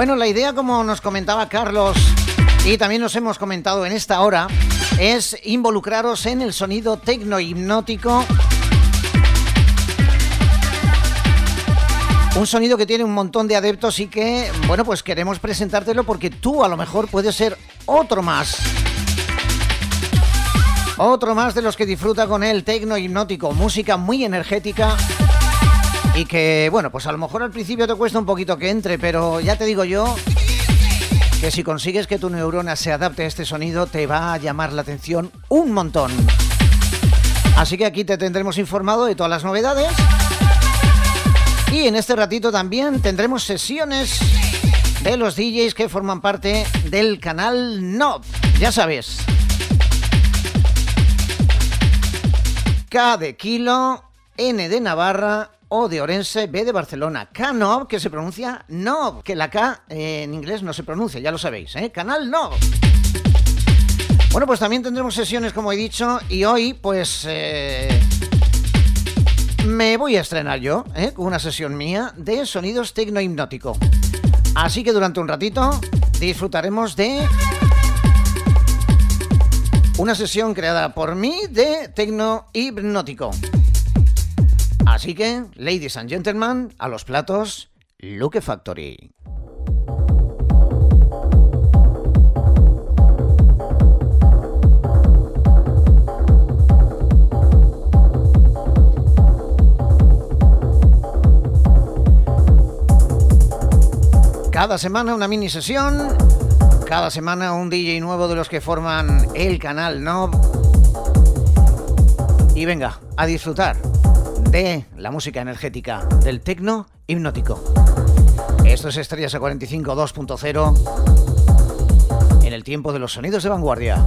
Bueno, la idea, como nos comentaba Carlos, y también nos hemos comentado en esta hora, es involucraros en el sonido tecno hipnótico. Un sonido que tiene un montón de adeptos y que, bueno, pues queremos presentártelo porque tú a lo mejor puedes ser otro más. Otro más de los que disfruta con el tecno hipnótico, música muy energética y que, bueno, pues a lo mejor al principio te cuesta un poquito que entre, pero ya te digo yo que si consigues que tu neurona se adapte a este sonido, te va a llamar la atención un montón. Así que aquí te tendremos informado de todas las novedades. Y en este ratito también tendremos sesiones de los DJs que forman parte del canal NOB. Ya sabes. K de kilo, N de Navarra, o de Orense, B de Barcelona. K-Nob, que se pronuncia Nob, que la K eh, en inglés no se pronuncia, ya lo sabéis, ¿eh? Canal Nob. Bueno, pues también tendremos sesiones, como he dicho, y hoy, pues... eh, me voy a estrenar yo, ¿eh? con una sesión mía de sonidos tecno hipnótico. Así que durante un ratito disfrutaremos de una sesión creada por mí de tecno hipnótico. Así que, ladies and gentlemen, a los platos, Luke Factory. Cada semana una mini sesión, cada semana un DJ nuevo de los que forman el canal Nob. Y venga, a disfrutar de la música energética del tecno hipnótico. Esto es Estrellas a 45 2.0 en el tiempo de los sonidos de vanguardia.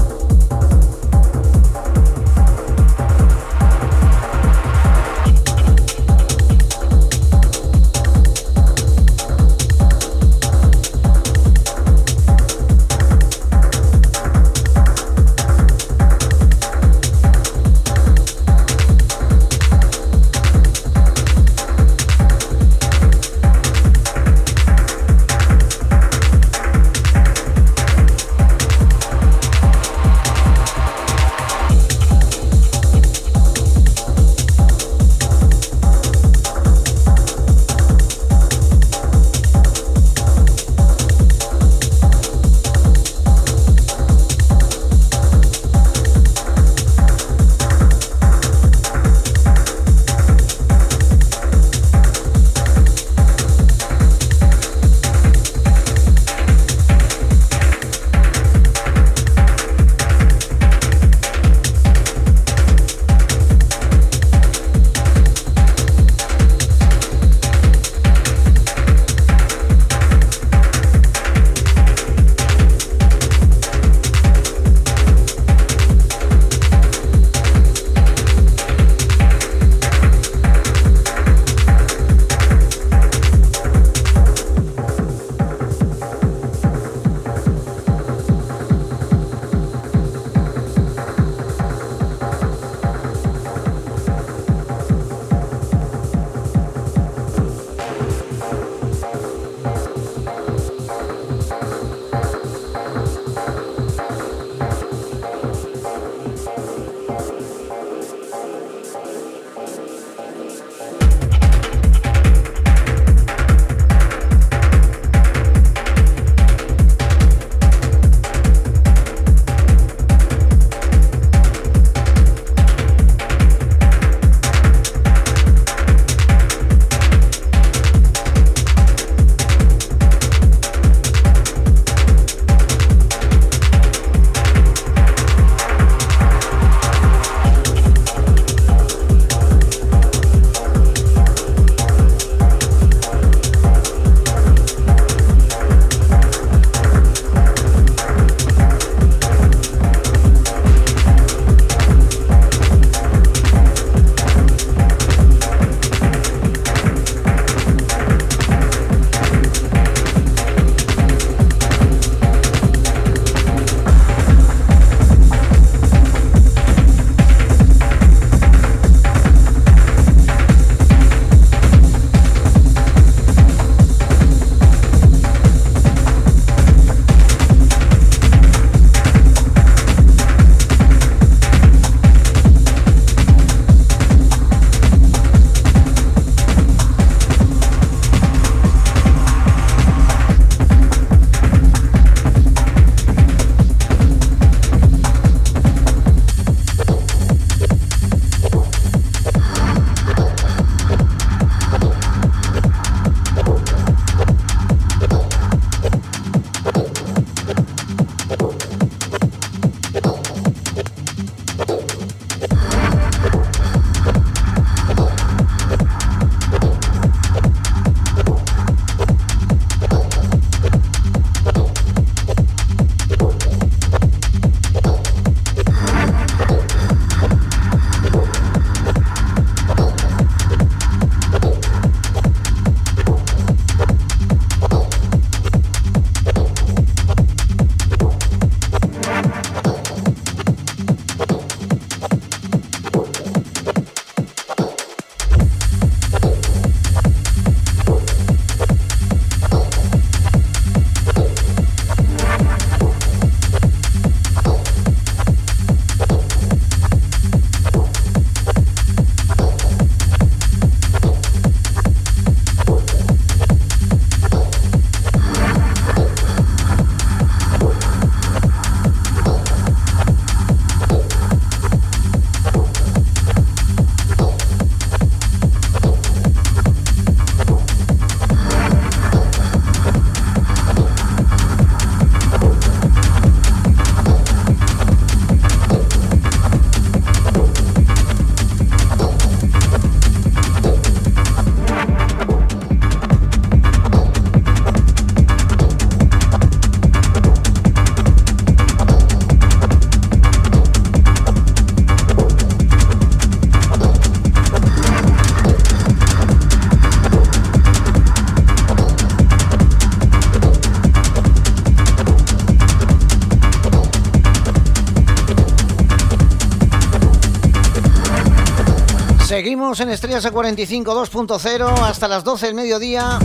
En Estrellas A45 2.0 hasta las 12 del mediodía.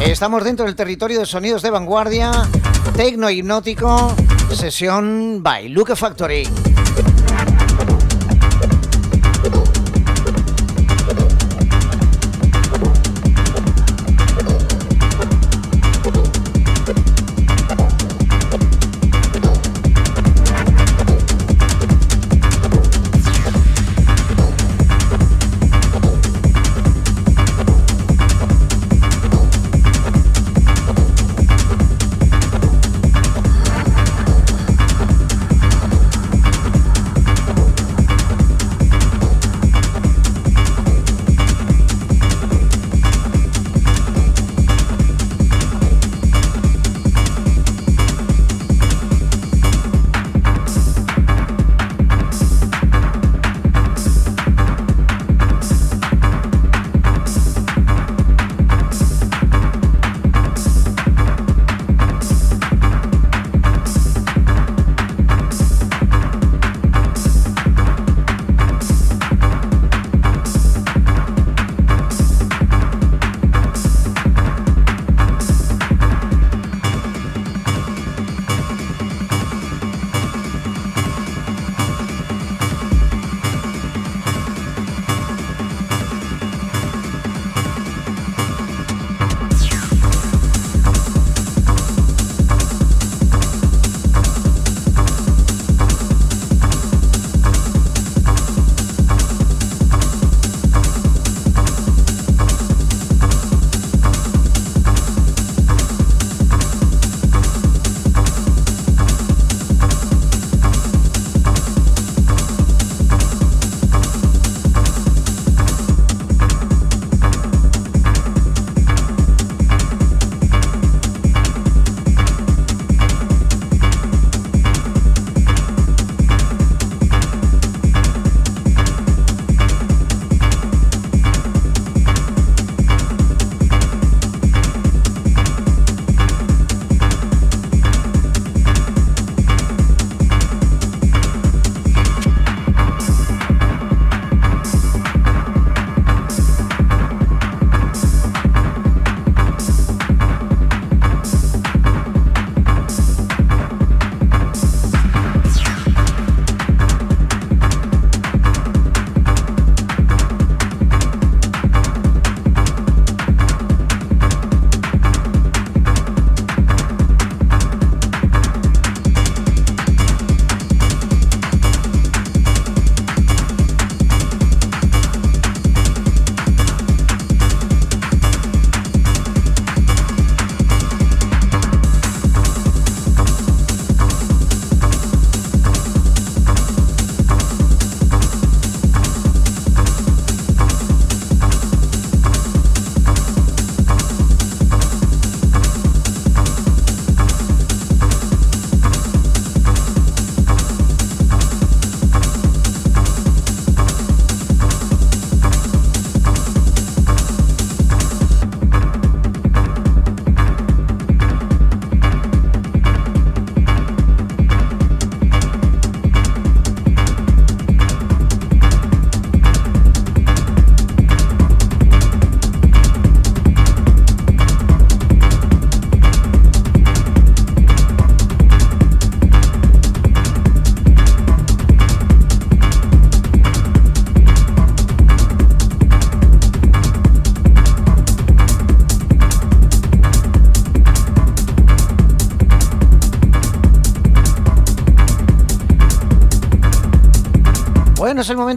Estamos dentro del territorio de sonidos de vanguardia, tecno hipnótico, sesión by Luke Factory.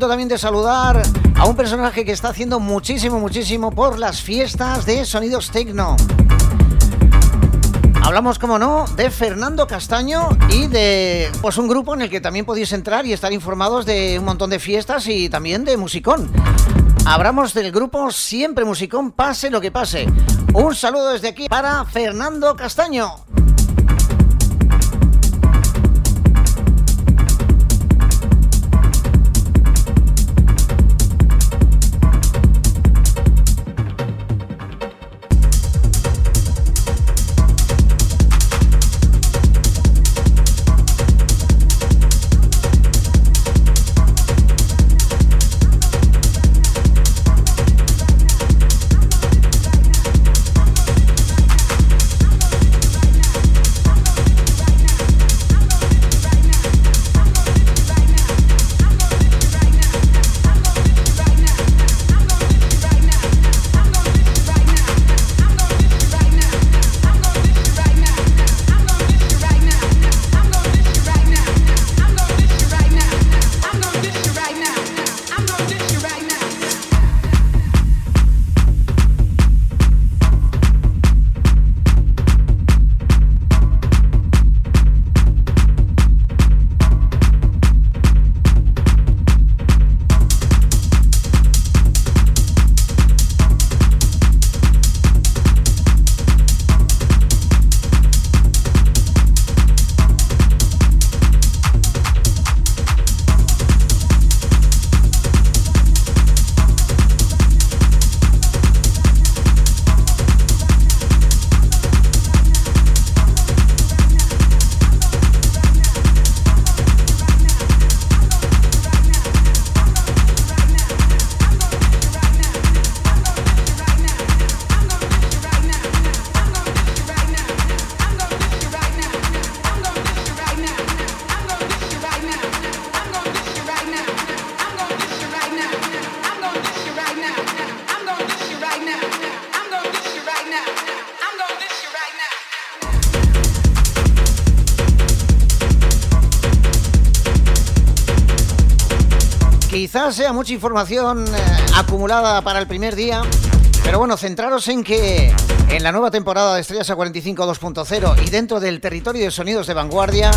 También de saludar a un personaje que está haciendo muchísimo, muchísimo por las fiestas de sonidos tecno. Hablamos, como no, de Fernando Castaño y de pues un grupo en el que también podéis entrar y estar informados de un montón de fiestas y también de musicón. Hablamos del grupo Siempre Musicón, pase lo que pase. Un saludo desde aquí para Fernando Castaño. Sea mucha información eh, acumulada para el primer día, pero bueno, centraros en que en la nueva temporada de Estrellas A45 2.0 y dentro del territorio de sonidos de vanguardia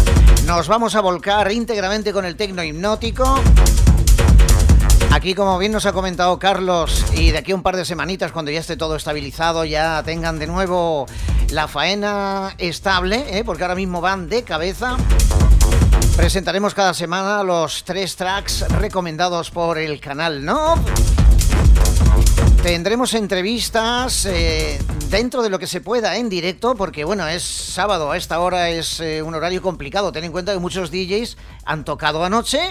nos vamos a volcar íntegramente con el tecno hipnótico. Aquí, como bien nos ha comentado Carlos, y de aquí a un par de semanitas, cuando ya esté todo estabilizado, ya tengan de nuevo la faena estable, ¿eh? porque ahora mismo van de cabeza. Presentaremos cada semana los tres tracks recomendados por el canal ¿no? Tendremos entrevistas eh, dentro de lo que se pueda en directo, porque bueno, es sábado, a esta hora es eh, un horario complicado. Ten en cuenta que muchos DJs han tocado anoche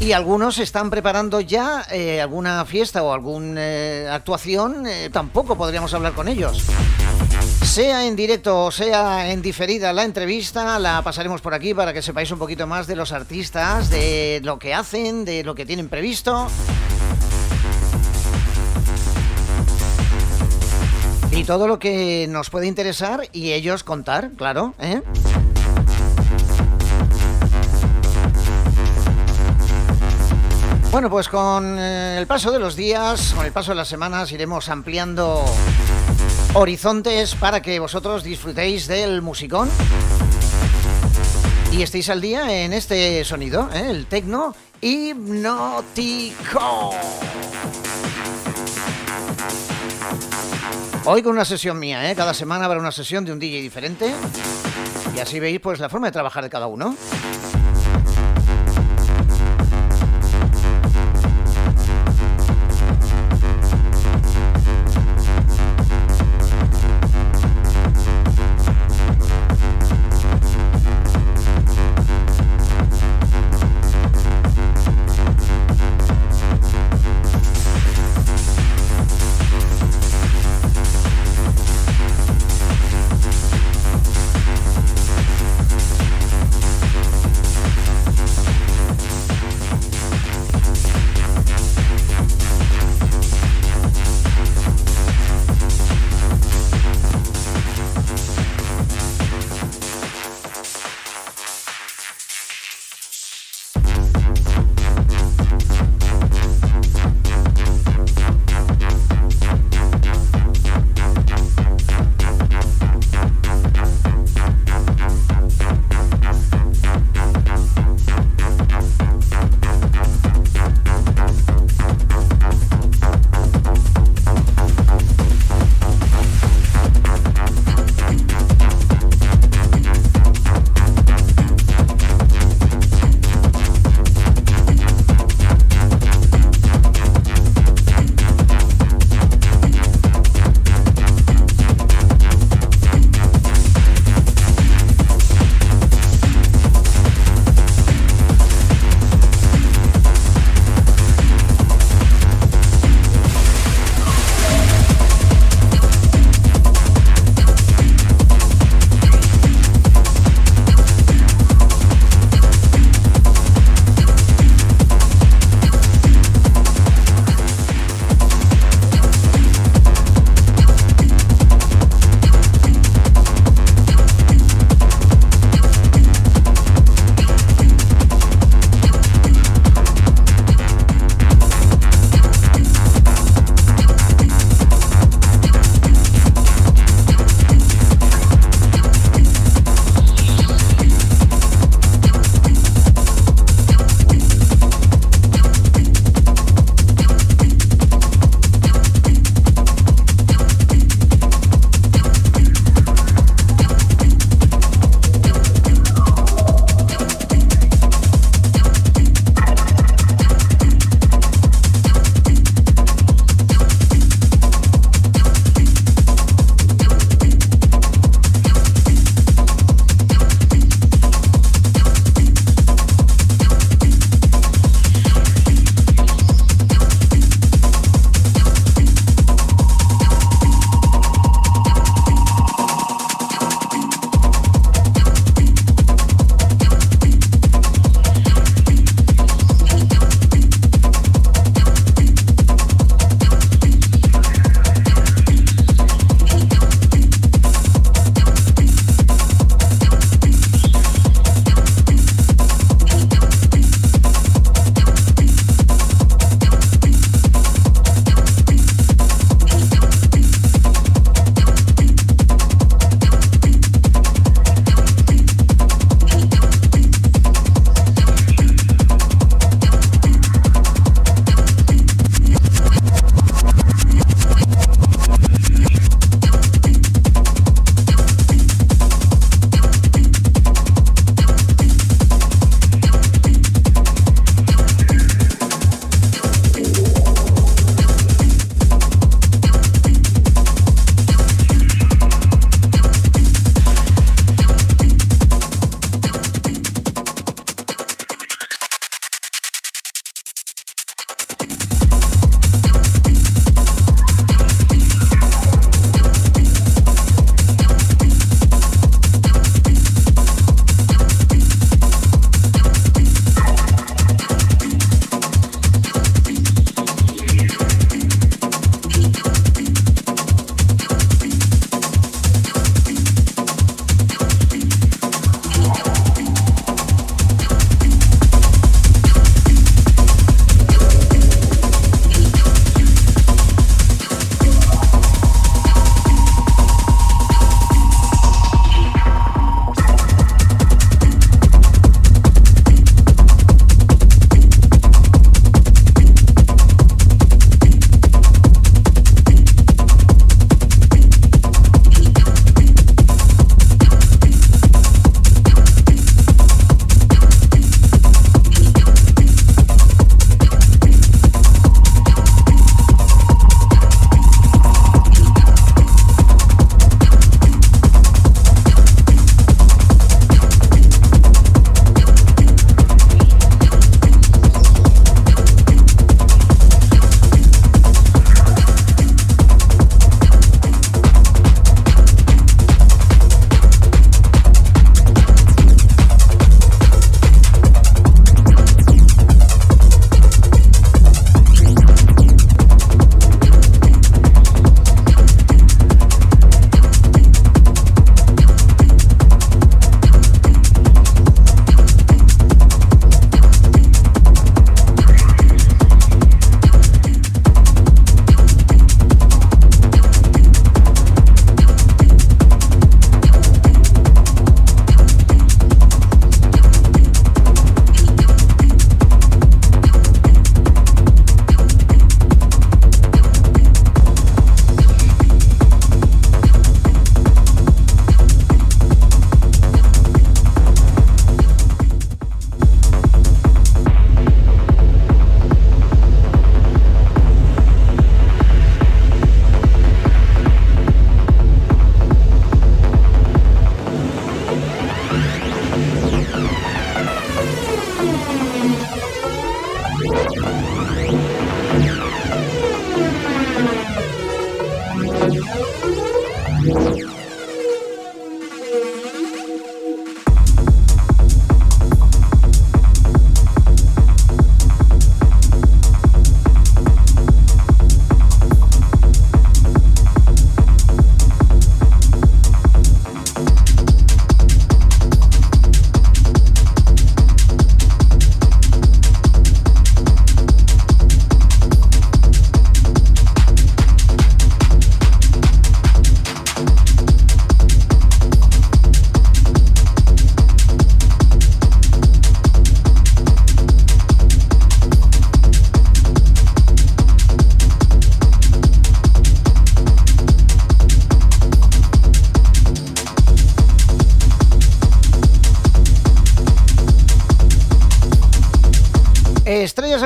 y algunos están preparando ya eh, alguna fiesta o alguna actuación. tampoco podríamos hablar con ellos. Sea en directo o sea en diferida la entrevista, la pasaremos por aquí para que sepáis un poquito más de los artistas, de lo que hacen, de lo que tienen previsto. Y todo lo que nos puede interesar y ellos contar, claro, ¿eh? Bueno, pues con eh, el paso de los días, con el paso de las semanas, iremos ampliando horizontes para que vosotros disfrutéis del musicón y estéis al día en este sonido, ¿eh? el tecno hipnótico. Hoy con una sesión mía, ¿eh? cada semana habrá una sesión de un DJ diferente y así veis pues la forma de trabajar de cada uno.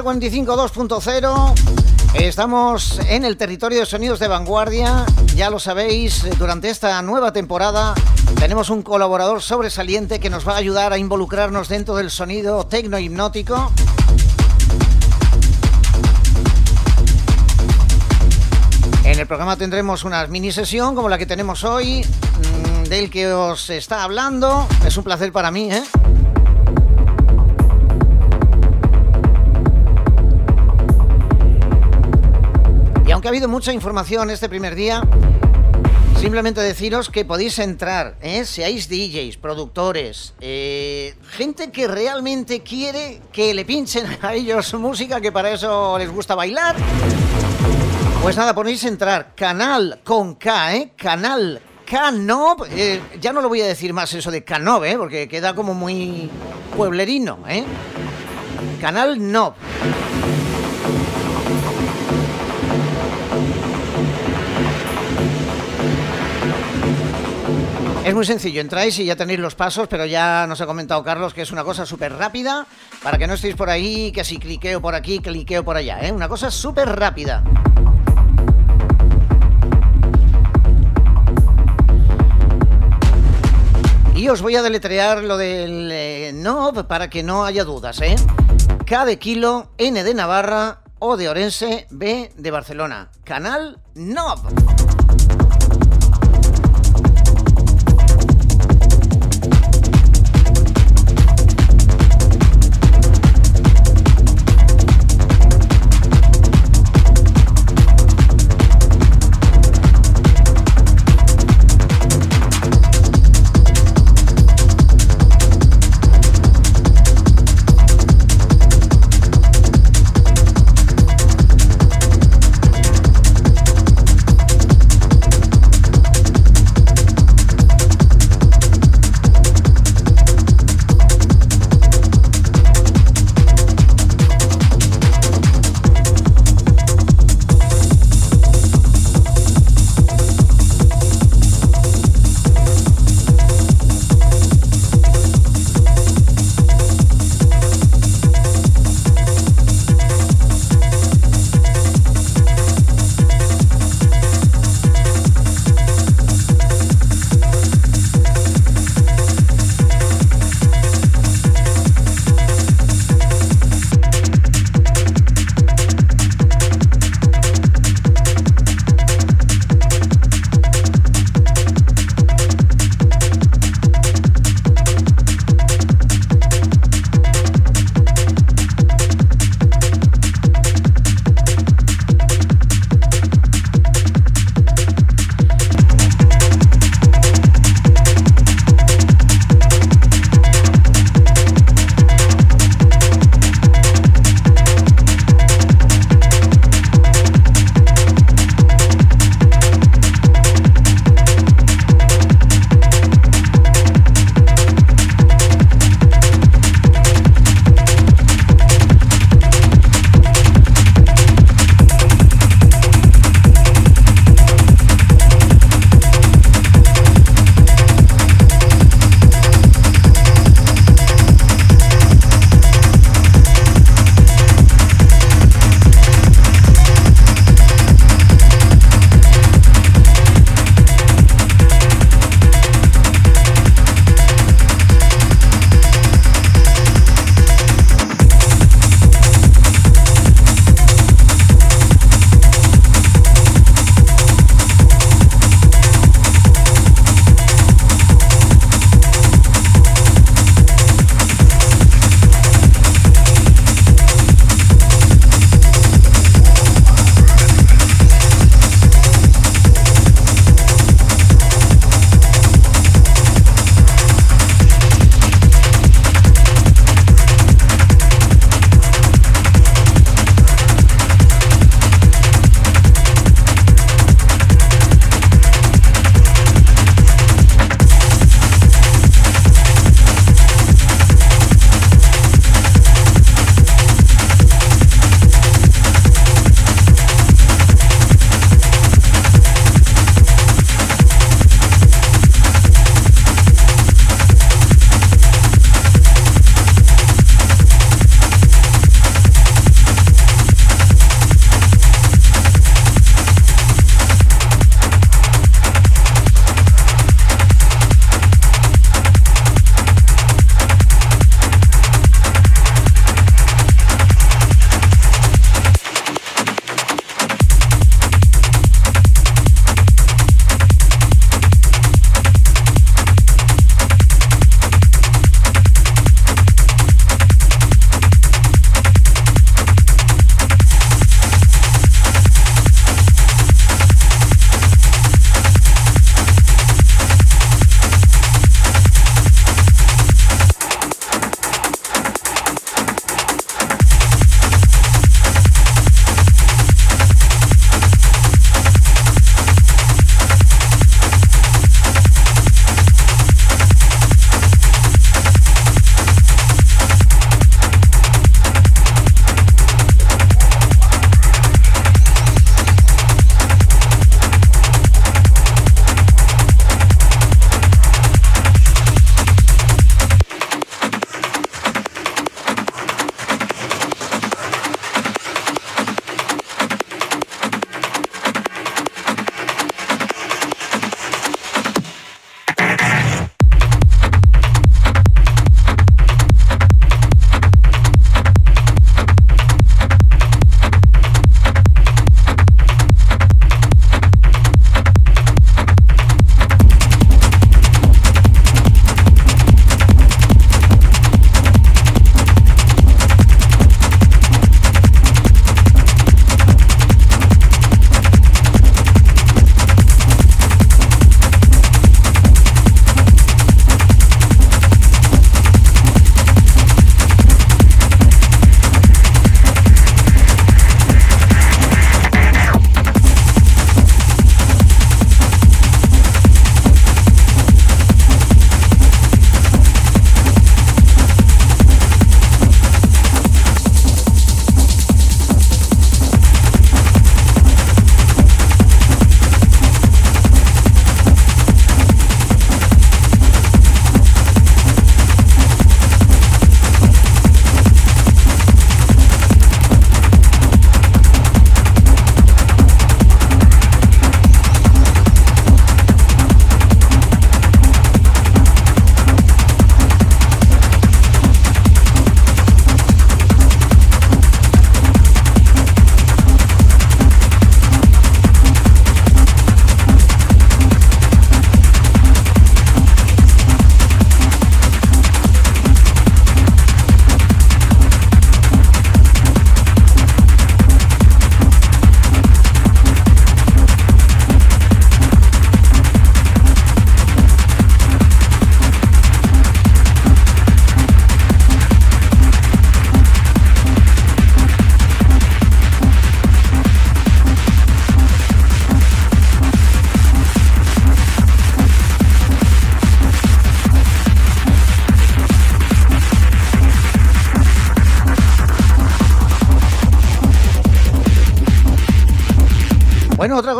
45 2.0. Estamos en el territorio de sonidos de vanguardia. Ya lo sabéis, durante esta nueva temporada tenemos un colaborador sobresaliente que nos va a ayudar a involucrarnos dentro del sonido tecno hipnótico. En el programa tendremos una mini sesión como la que tenemos hoy, mm, del que os está hablando. Es un placer para mí, ¿eh? Ha habido mucha información este primer día, simplemente deciros que podéis entrar, ¿eh? seáis DJs, productores, eh, gente que realmente quiere que le pinchen a ellos música, que para eso les gusta bailar. Pues nada, ponéis entrar, canal con K, ¿eh? Canal Canob. Eh, ya no lo voy a decir más eso de Canob, ¿eh? Porque queda como muy pueblerino, ¿eh? Canal Nob. Es muy sencillo, entráis y ya tenéis los pasos, pero ya nos ha comentado Carlos que es una cosa súper rápida, para que no estéis por ahí, que si cliqueo por aquí, cliqueo por allá, ¿eh? Una cosa súper rápida. Y os voy a deletrear lo del eh, para que no haya dudas, ¿eh? K de kilo, N de Navarra, O de Orense, B de Barcelona. Canal NOB.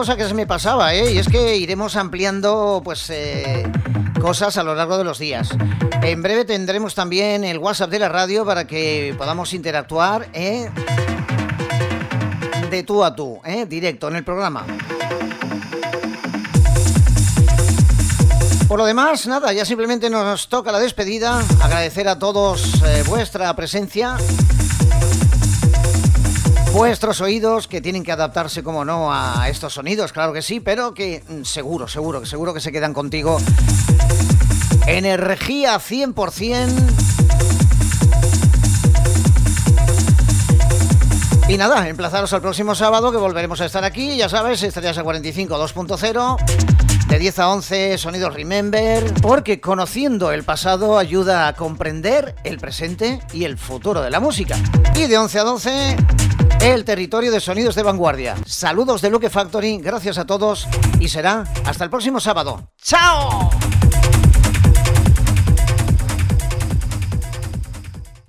Cosa que se me pasaba, ¿eh? Y es que iremos ampliando, pues, eh, cosas a lo largo de los días. En breve tendremos también el WhatsApp de la radio para que podamos interactuar, ¿eh? De tú a tú, ¿eh? Directo en el programa. Por lo demás, nada, ya simplemente nos toca la despedida. Agradecer a todos eh, vuestra presencia vuestros oídos que tienen que adaptarse, como no, a estos sonidos, claro que sí, pero que mm, seguro, seguro, seguro que se quedan contigo. Energía 100%. Y nada, emplazaros al próximo sábado que volveremos a estar aquí, ya sabes, estarías a 45 2.0, de 10 a 11 sonidos Remember, porque conociendo el pasado ayuda a comprender el presente y el futuro de la música. Y de 11 a 12 el territorio de sonidos de vanguardia. Saludos de Luke Factory, gracias a todos y será hasta el próximo sábado. ¡Chao!